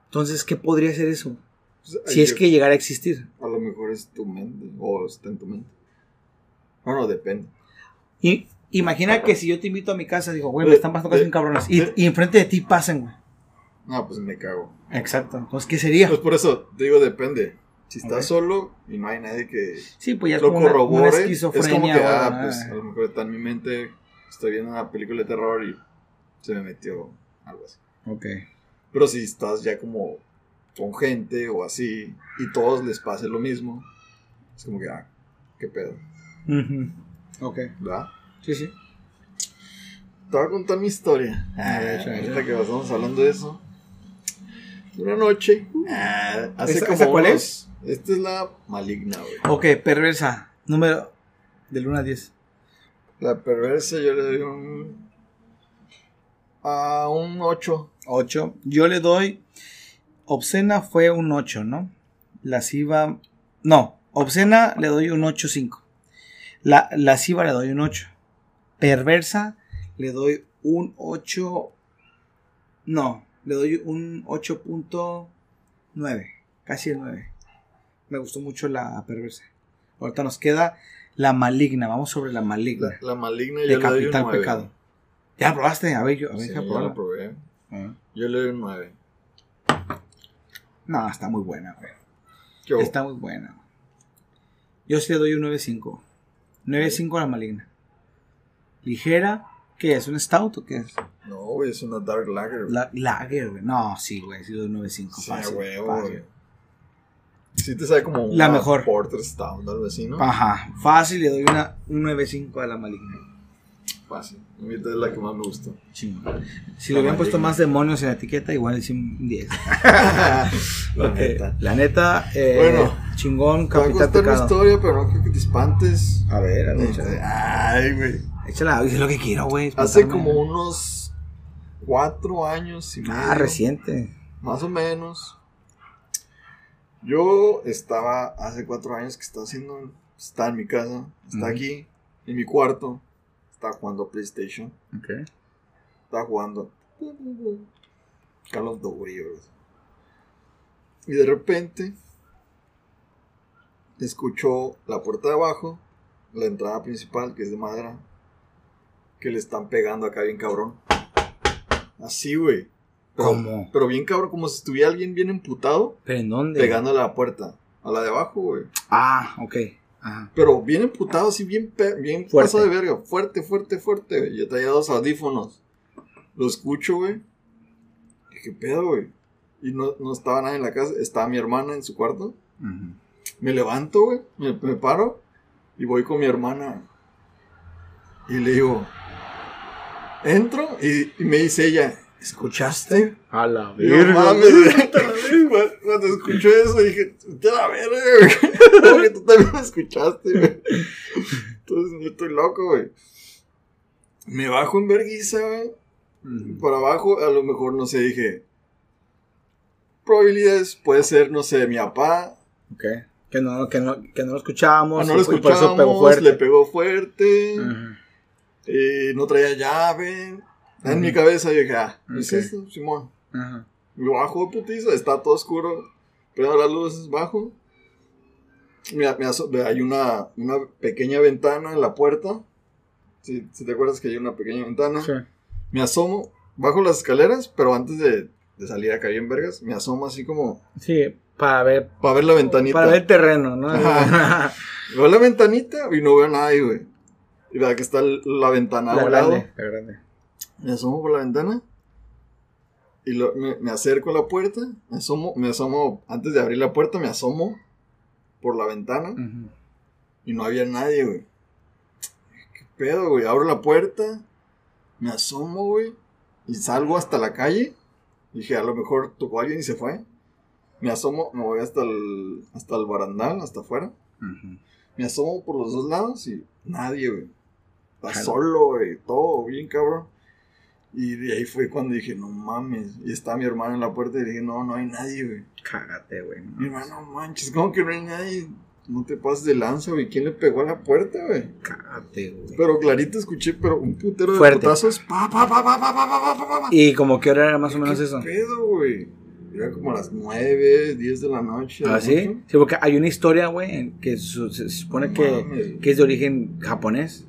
Entonces, ¿qué podría ser eso? Pues, Si es que llegara a existir. A lo mejor es tu mente o está en tu mente. Bueno, depende. Y imagina que si yo te invito a mi casa, digo, güey, me están pasando cosas bien cabronas. Y, y enfrente de ti pasen, güey. No, pues me cago. Exacto. Entonces, ¿qué sería? Pues por eso, te digo, depende. Si estás solo y no hay nadie que Sí, pues ya es lo como una, corrobore, una es esquizofrenia. como que, ah, pues a lo mejor está en mi mente, estoy viendo una película de terror y se me metió algo así. Ok. Pero si estás ya como con gente o así y todos les pase lo mismo, es como que, ah, qué pedo, Ujú. Ok. ¿verdad? Sí, sí. Te voy a contar mi historia. A ver, échale. ahorita que estamos hablando de eso. Una noche, ah, hace ¿Esa- como esa cuál unos- es? Esta es la maligna, güey. Ok, perversa. Número del 1 a 10. La perversa yo le doy un... A un 8. 8. Yo le doy. Obscena fue un 8, ¿no? Lasciva. No, obscena le doy un 8.5. La lasciva le doy un 8. Perversa le doy un 8. No, le doy un 8.9. Casi el 9. Me gustó mucho la perversa. Ahorita nos queda la maligna. Vamos sobre la maligna. La, la maligna yo de le doy un capital 9. pecado. ¿Ya probaste? A ver, yo, a ver, Sí, ya probé. Ah. Yo le doy un 9. No, está muy buena, güey. Está muy buena. Yo sí le doy un 9.5. 9.5 a la maligna. Ligera, ¿qué es? ¿Un stout o qué es? No, güey, es una Dark Lager. güey. La, lager, güey. No, sí, güey. Sí le doy un 9.5. Sí, fácil, huevo, fácil. güey. Sí te sabe como La una mejor. Porter Stout, algo así, ¿no? Ajá. Fácil, le doy una, un 9.5 a la maligna. Fácil. A mí esta es la que más me gustó. Chingón. Si La le hubieran puesto más demonios en la etiqueta, igual hice un 10. la neta. La neta, eh, Bueno, chingón, Te va a capital contar pecado. historia, pero no creo que te espantes. A ver, a ver, Este, échala. Ay, güey. Échala, dice lo que quiero, güey. Hace como unos cuatro años y medio. Ah, reciente. Más o menos. Yo estaba hace cuatro años que estaba haciendo. Está en mi casa. Está aquí. En mi cuarto. Estaba jugando PlayStation. Ok. Estaba jugando. Call of Duty. Y de repente. Escucho la puerta de abajo. La entrada principal, que es de madera. Que le están pegando acá bien cabrón. Así, güey. ¿Cómo? Pero bien cabrón, como si estuviera alguien bien emputado ¿Pero en dónde? pegándole a la puerta. A la de abajo, güey. Ah, ok. Ajá. Pero bien emputado, así bien, bien Fuerte. de verga. Fuerte, fuerte, fuerte, güey. Yo traía dos audífonos. Lo escucho, güey. ¿Qué pedo, güey? Y no, no estaba nadie en la casa. Estaba mi hermana en su cuarto. Me levanto, güey. Me, me paro. Y voy con mi hermana. Y le digo, entro. Y, y me dice ella, ¿escuchaste? A la Y yo, mames, güey. Cuando- escuché eso dije, te la verga, güey. Como que tú también me escuchaste, güey. Entonces yo estoy loco, güey. Me bajo en vergüenza, güey. Por abajo, a lo mejor, no sé, dije. Probabilidades, puede ser, no sé, mi papá. Ok. Que no, que no, que no lo escuchábamos. O no lo y por- y por eso pegó fuerte. le pegó fuerte. Eh, no traía llave. En mi cabeza yo dije, ah, ¿qué es esto, Simón? Ajá. Bajo de putiza, está todo oscuro. Prendo las luces, bajo. Mira, hay una, una pequeña ventana en la puerta. Si, si te acuerdas que hay una pequeña ventana. Sí. Me asomo, bajo las escaleras, pero antes de, de salir acá bien vergas, me asomo así como Sí, para ver, para ver la ventanita. para ver terreno, ¿no? Ajá. Veo la ventanita y no veo a nadie, güey. Y vea que está la ventana la grande, la grande. Me asomo por la ventana. Y lo- me, me acerco a la puerta. Me asomo, me asomo, antes de abrir la puerta, me asomo por la ventana. Y no había nadie, güey. ¿Qué pedo, güey? Abro la puerta. Me asomo, güey. Y salgo hasta la calle. Dije, a lo mejor tocó alguien y se fue. Me asomo, me voy hasta el, hasta el barandal, hasta afuera. Me asomo por los dos lados y nadie, güey. Está Jalo. solo, güey. Todo bien, cabrón. Y de ahí fue cuando dije, no mames. Y está mi hermana en la puerta y dije, no, no hay nadie, güey. Cágate, güey. Mi hermano, no manches, ¿cómo que no hay nadie? No te pases de lanza, güey. ¿Quién le pegó a la puerta, güey? Cágate, güey. Pero clarito escuché, pero un putero de Fuerte. putazos. Pa, pa, pa, pa, pa, pa, pa, pa, pa, pa. Y como que hora era más o menos ¿Qué eso. pedo, güey? Era como las 9, 10 de la noche. ¿Ah, sí? Sí, porque hay una historia, güey, que su- se supone que, Mames. que es de origen japonés,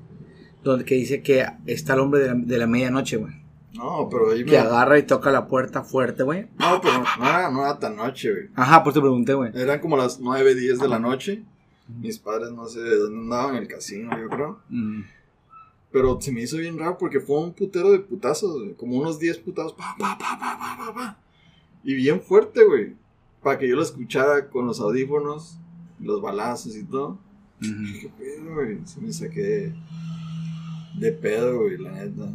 donde que dice que está el hombre de la, de la medianoche, güey. No, pero ahí me... Que agarra y toca la puerta fuerte, güey. No, pero no era, no era tan noche, güey. Ajá, pues te pregunté, güey. Eran como las 9, 10 de la noche. Mis padres no sé de dónde andaban, en el casino, yo creo. Mm. Pero se me hizo bien raro porque fue un putero de putazos, güey. Como unos 10 putazos. Pa, pa, pa, pa, pa, pa, pa. Y bien fuerte, güey. para que yo lo escuchara con los audífonos, los balazos y todo. ¿Qué pedo, güey? Se me saqué de pedo, güey, la neta.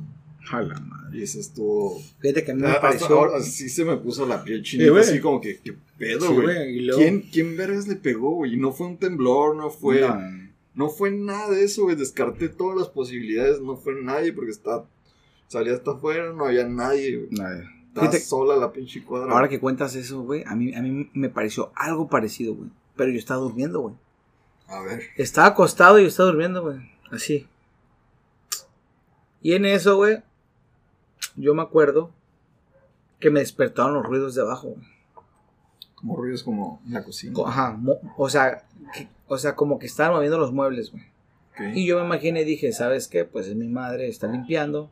A la madre. Y ese estuvo. Fíjate que a mí me Hasta pareció. ahora sí se me puso la piel chinita, güey. así como que, ¿qué pedo, güey? luego- ¿Quién, ¿Quién vergas le pegó, güey? Y no fue un temblor, no fue. No, No fue nada de eso, güey. Descarté todas las posibilidades. No fue nadie porque está. Salí hasta afuera, no había nadie, güey. Estaba Fíjate- sola la pinche cuadra. Ahora que cuentas eso, güey, a mí, a mí me pareció algo parecido, güey. Pero yo estaba durmiendo, güey. A ver. Estaba acostado y yo estaba durmiendo, güey. Así. Y en eso, güey, yo me acuerdo que me despertaron los ruidos de abajo. Como ruidos como en la cocina. Co- Ajá, o sea, que- o sea, como que estaban moviendo los muebles, güey. Y yo me imaginé y dije, ¿sabes qué? Pues es mi madre, está limpiando,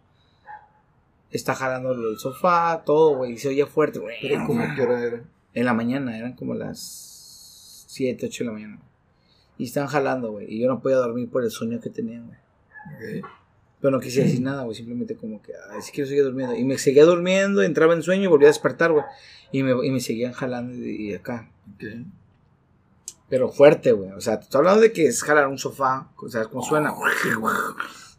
está jalando el sofá, todo, güey, y se oye fuerte, güey. Pero como que hora era. En la mañana, eran como las 7, 8 de la mañana. Y están jalando, güey. Y yo no podía dormir por el sueño que tenía, güey. Pero no quise decir nada, güey. Simplemente como que, ay, sí quiero seguir durmiendo. Y me seguía durmiendo, entraba en sueño y volvía a despertar, güey. Y me, y me seguían jalando y, y acá. Pero fuerte, güey. O sea te estoy hablando de que es jalar un sofá. O sea, cómo suena.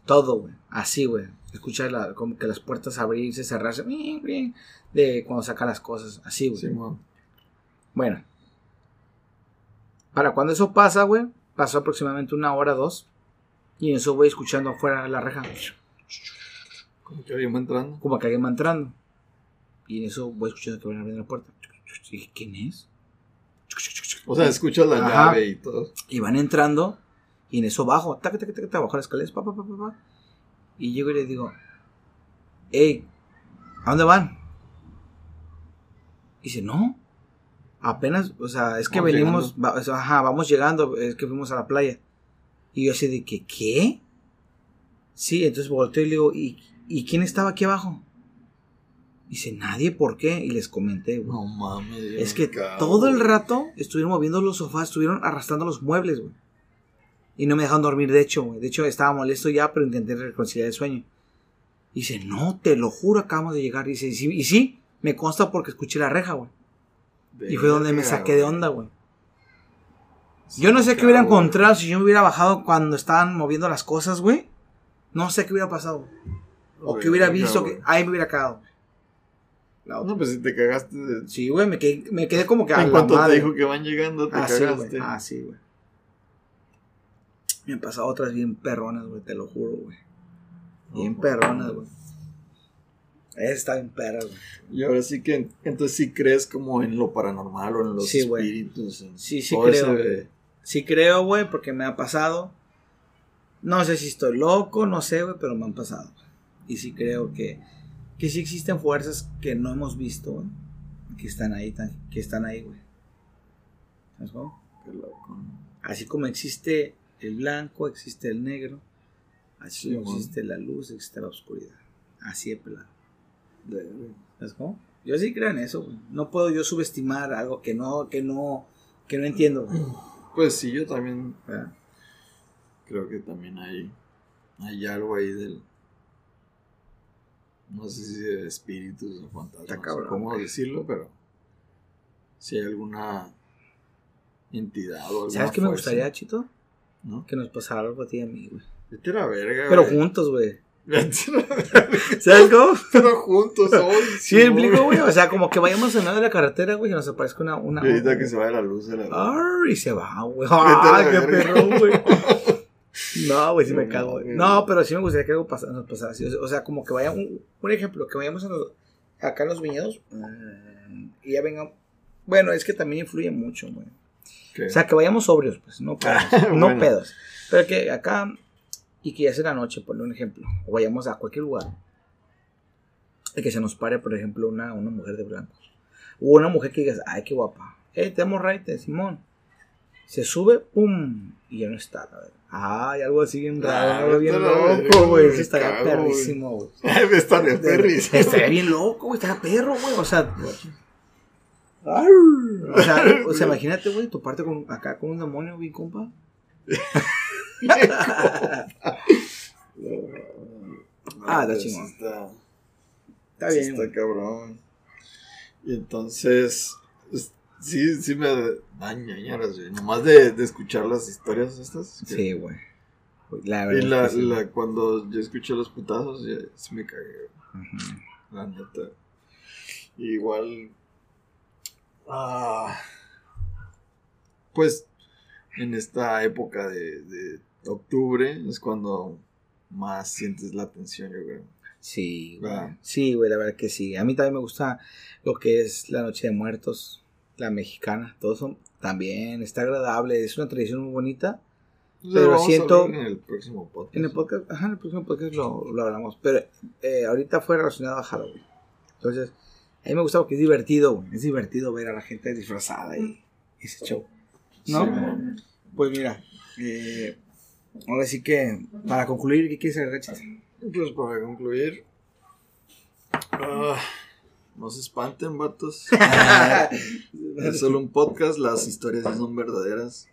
Todo, güey. Así, güey. Escuchar la- como que las puertas abrirse, cerrarse. De cuando saca las cosas. Así, güey. Simón. Bueno. Para cuando eso pasa, güey, pasó aproximadamente una hora, dos. Y en eso voy escuchando afuera de la reja. Como que alguien va entrando. Como que alguien va entrando. Y en eso voy escuchando que van abriendo la puerta. Y dije, ¿quién es? O sea, escuchas la Ajá. llave y todo. Y van entrando. Y en eso bajo. Taca, taca, taca, taca, bajo las escaleras. Pa, pa, pa, pa, pa. Y llego y le digo, hey, ¿a dónde van? Y dice, no. Apenas, o sea, es que Vamos venimos, va- o sea, ajá, vamos llegando, es que fuimos a la playa. Y yo así de que, ¿qué? Sí, entonces volteo y le digo, ¿y, ¿y quién estaba aquí abajo? Dice, nadie, ¿por qué? Y les comenté, güey. No mames. Es que todo el rato estuvieron moviendo los sofás, estuvieron arrastrando los muebles, güey. Y no me dejaron dormir, de hecho, güey. De hecho, estaba molesto ya, pero intenté reconciliar el sueño. Dice, no, te lo juro, acabamos de llegar. Dice, y sí, y sí, me consta porque escuché la reja, güey. Y fue donde me saqué de onda, güey. Yo no sé qué hubiera güey. encontrado si yo me hubiera bajado cuando estaban moviendo las cosas, güey. No sé qué hubiera pasado. O que hubiera visto que ahí me hubiera cagado. No, pues si te cagaste. de- Sí, güey, me quedé, me quedé como que En cuanto te dijo que van llegando, te Ah, sí, cagaste. güey. Ah, sí, güey. Me han pasado otras bien perronas, güey, te lo juro, güey. Bien No, perronas, güey. Está bien perra, güey. Y ahora sí que, entonces sí crees como en lo paranormal o en los Sí, espíritus. en Sí, sí creo, ese-. Sí creo, güey, porque me ha pasado. No sé si estoy loco, no sé, güey, pero me han pasado. Y sí creo que, que sí existen fuerzas que no hemos visto, güey. Que están ahí, que están ahí, güey. ¿Sabes cómo? Qué loco. Así como existe el blanco, existe el negro. Así Sí, como existe la luz, existe la oscuridad. Así de pelado. ¿Sabes cómo? Yo sí creo en eso, güey. No puedo yo subestimar algo que no, que no, que no entiendo, güey. Pues sí, yo también ¿Verdad? creo que también hay, hay algo ahí del. No sé si de espíritus o fantasmas. Cabrón, cómo decirlo, pero. Si hay alguna entidad o alguna ¿Sabes qué me gustaría, Chito? ¿No? Que nos pasara algo a ti y a mí, güey. Vete a la verga, Pero güey. juntos, güey. ¿Sabes cómo? Pero juntos hoy. Sí, explico, güey. O sea, como que vayamos en medio de la carretera, güey, y nos aparezca una. una Y ahorita que se vaya la luz de la Arr, y se va, güey. Vete a ¡Ay, la qué verga. perro, güey! No, güey, sí me cago, güey. No, pero sí me gustaría que algo pasara, nos pasara así. O sea, como que vaya un, un ejemplo, que vayamos a los- acá en los viñedos mm, y ya vengan. Bueno, es que también influye mucho, güey. ¿Qué? O sea, que vayamos sobrios, pues, no pedos. no pedos. Pero que acá, y que ya sea la noche, por un ejemplo, o vayamos a cualquier lugar, y que se nos pare, por ejemplo, una, una mujer de blanco. O una mujer que digas, ay, qué guapa. Eh, te amo raite, Simón. Se sube, pum, y ya no está, la verdad. Ay, algo así bien raro, Ah, algo bien loco, güey. Eso estaría güey. perrísimo, güey. Estaría bien loco, güey. Estaría perro, güey. O sea. O sea, o sea, imagínate, güey, tu parte con, acá con un demonio, bien compa. Ah, está chingón. Está, bien, Está cabrón. Y entonces, es- Sí, sí me dan ñañaras, güey. Nomás de, de escuchar las historias estas. que- Sí, güey. La Y verdad. la, es que sí. la, cuando yo escuché los putazos, ya, sí me cagué, la neta. Igual. Ah, pues en esta época de, de octubre es cuando más sientes la tensión, yo creo. Sí, güey. Ah. Sí, güey, la verdad que sí. A mí también me gusta lo que es la Noche de Muertos, la mexicana. Todo eso también está agradable. Es una tradición muy bonita. Entonces, Pero vamos a siento- en el próximo podcast. En el podcast, ajá, en el próximo podcast lo, lo hablamos. Pero eh, ahorita fue relacionado a Halloween. Entonces, a mí me gusta porque es divertido, güey. Es divertido ver a la gente disfrazada y ese show. ¿No? Sí. Pues mira, eh, ahora sí que, para concluir, ¿qué quieres agregar? Pues para concluir. ah, no se espanten, vatos. es solo un podcast, las historias son verdaderas.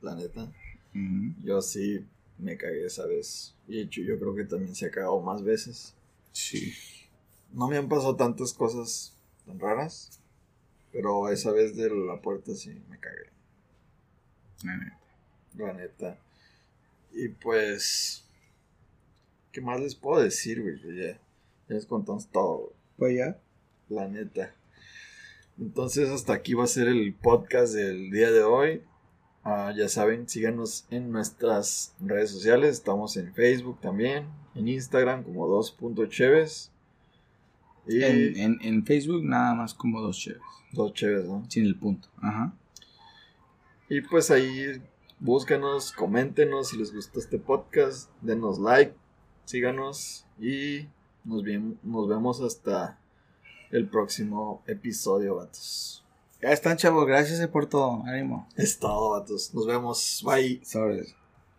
La neta. Yo sí me cagué esa vez. Y hecho, yo creo que también se ha cagado más veces. Sí. No me han pasado tantas cosas tan raras. Pero esa vez de la puerta sí me cagué. La neta. Y pues. ¿Qué más les puedo decir, güey? Pues Ya, ya les contamos todo. Pues ya. La neta. Entonces, hasta aquí va a ser el podcast del día de hoy. Ah, ya saben, síganos en nuestras redes sociales. Estamos en Facebook también, en Instagram como 2.cheves. Y En, en, en Facebook nada más como dos chéves. dos cheves, ¿no? Sin el punto. Ajá. Y pues ahí búscanos, coméntenos si les gustó este podcast, denos like, síganos y nos, vem- nos vemos hasta el próximo episodio, vatos. Ya están, chavos. Gracias eh, por todo. Ánimo. Es todo, vatos. Nos vemos. Bye.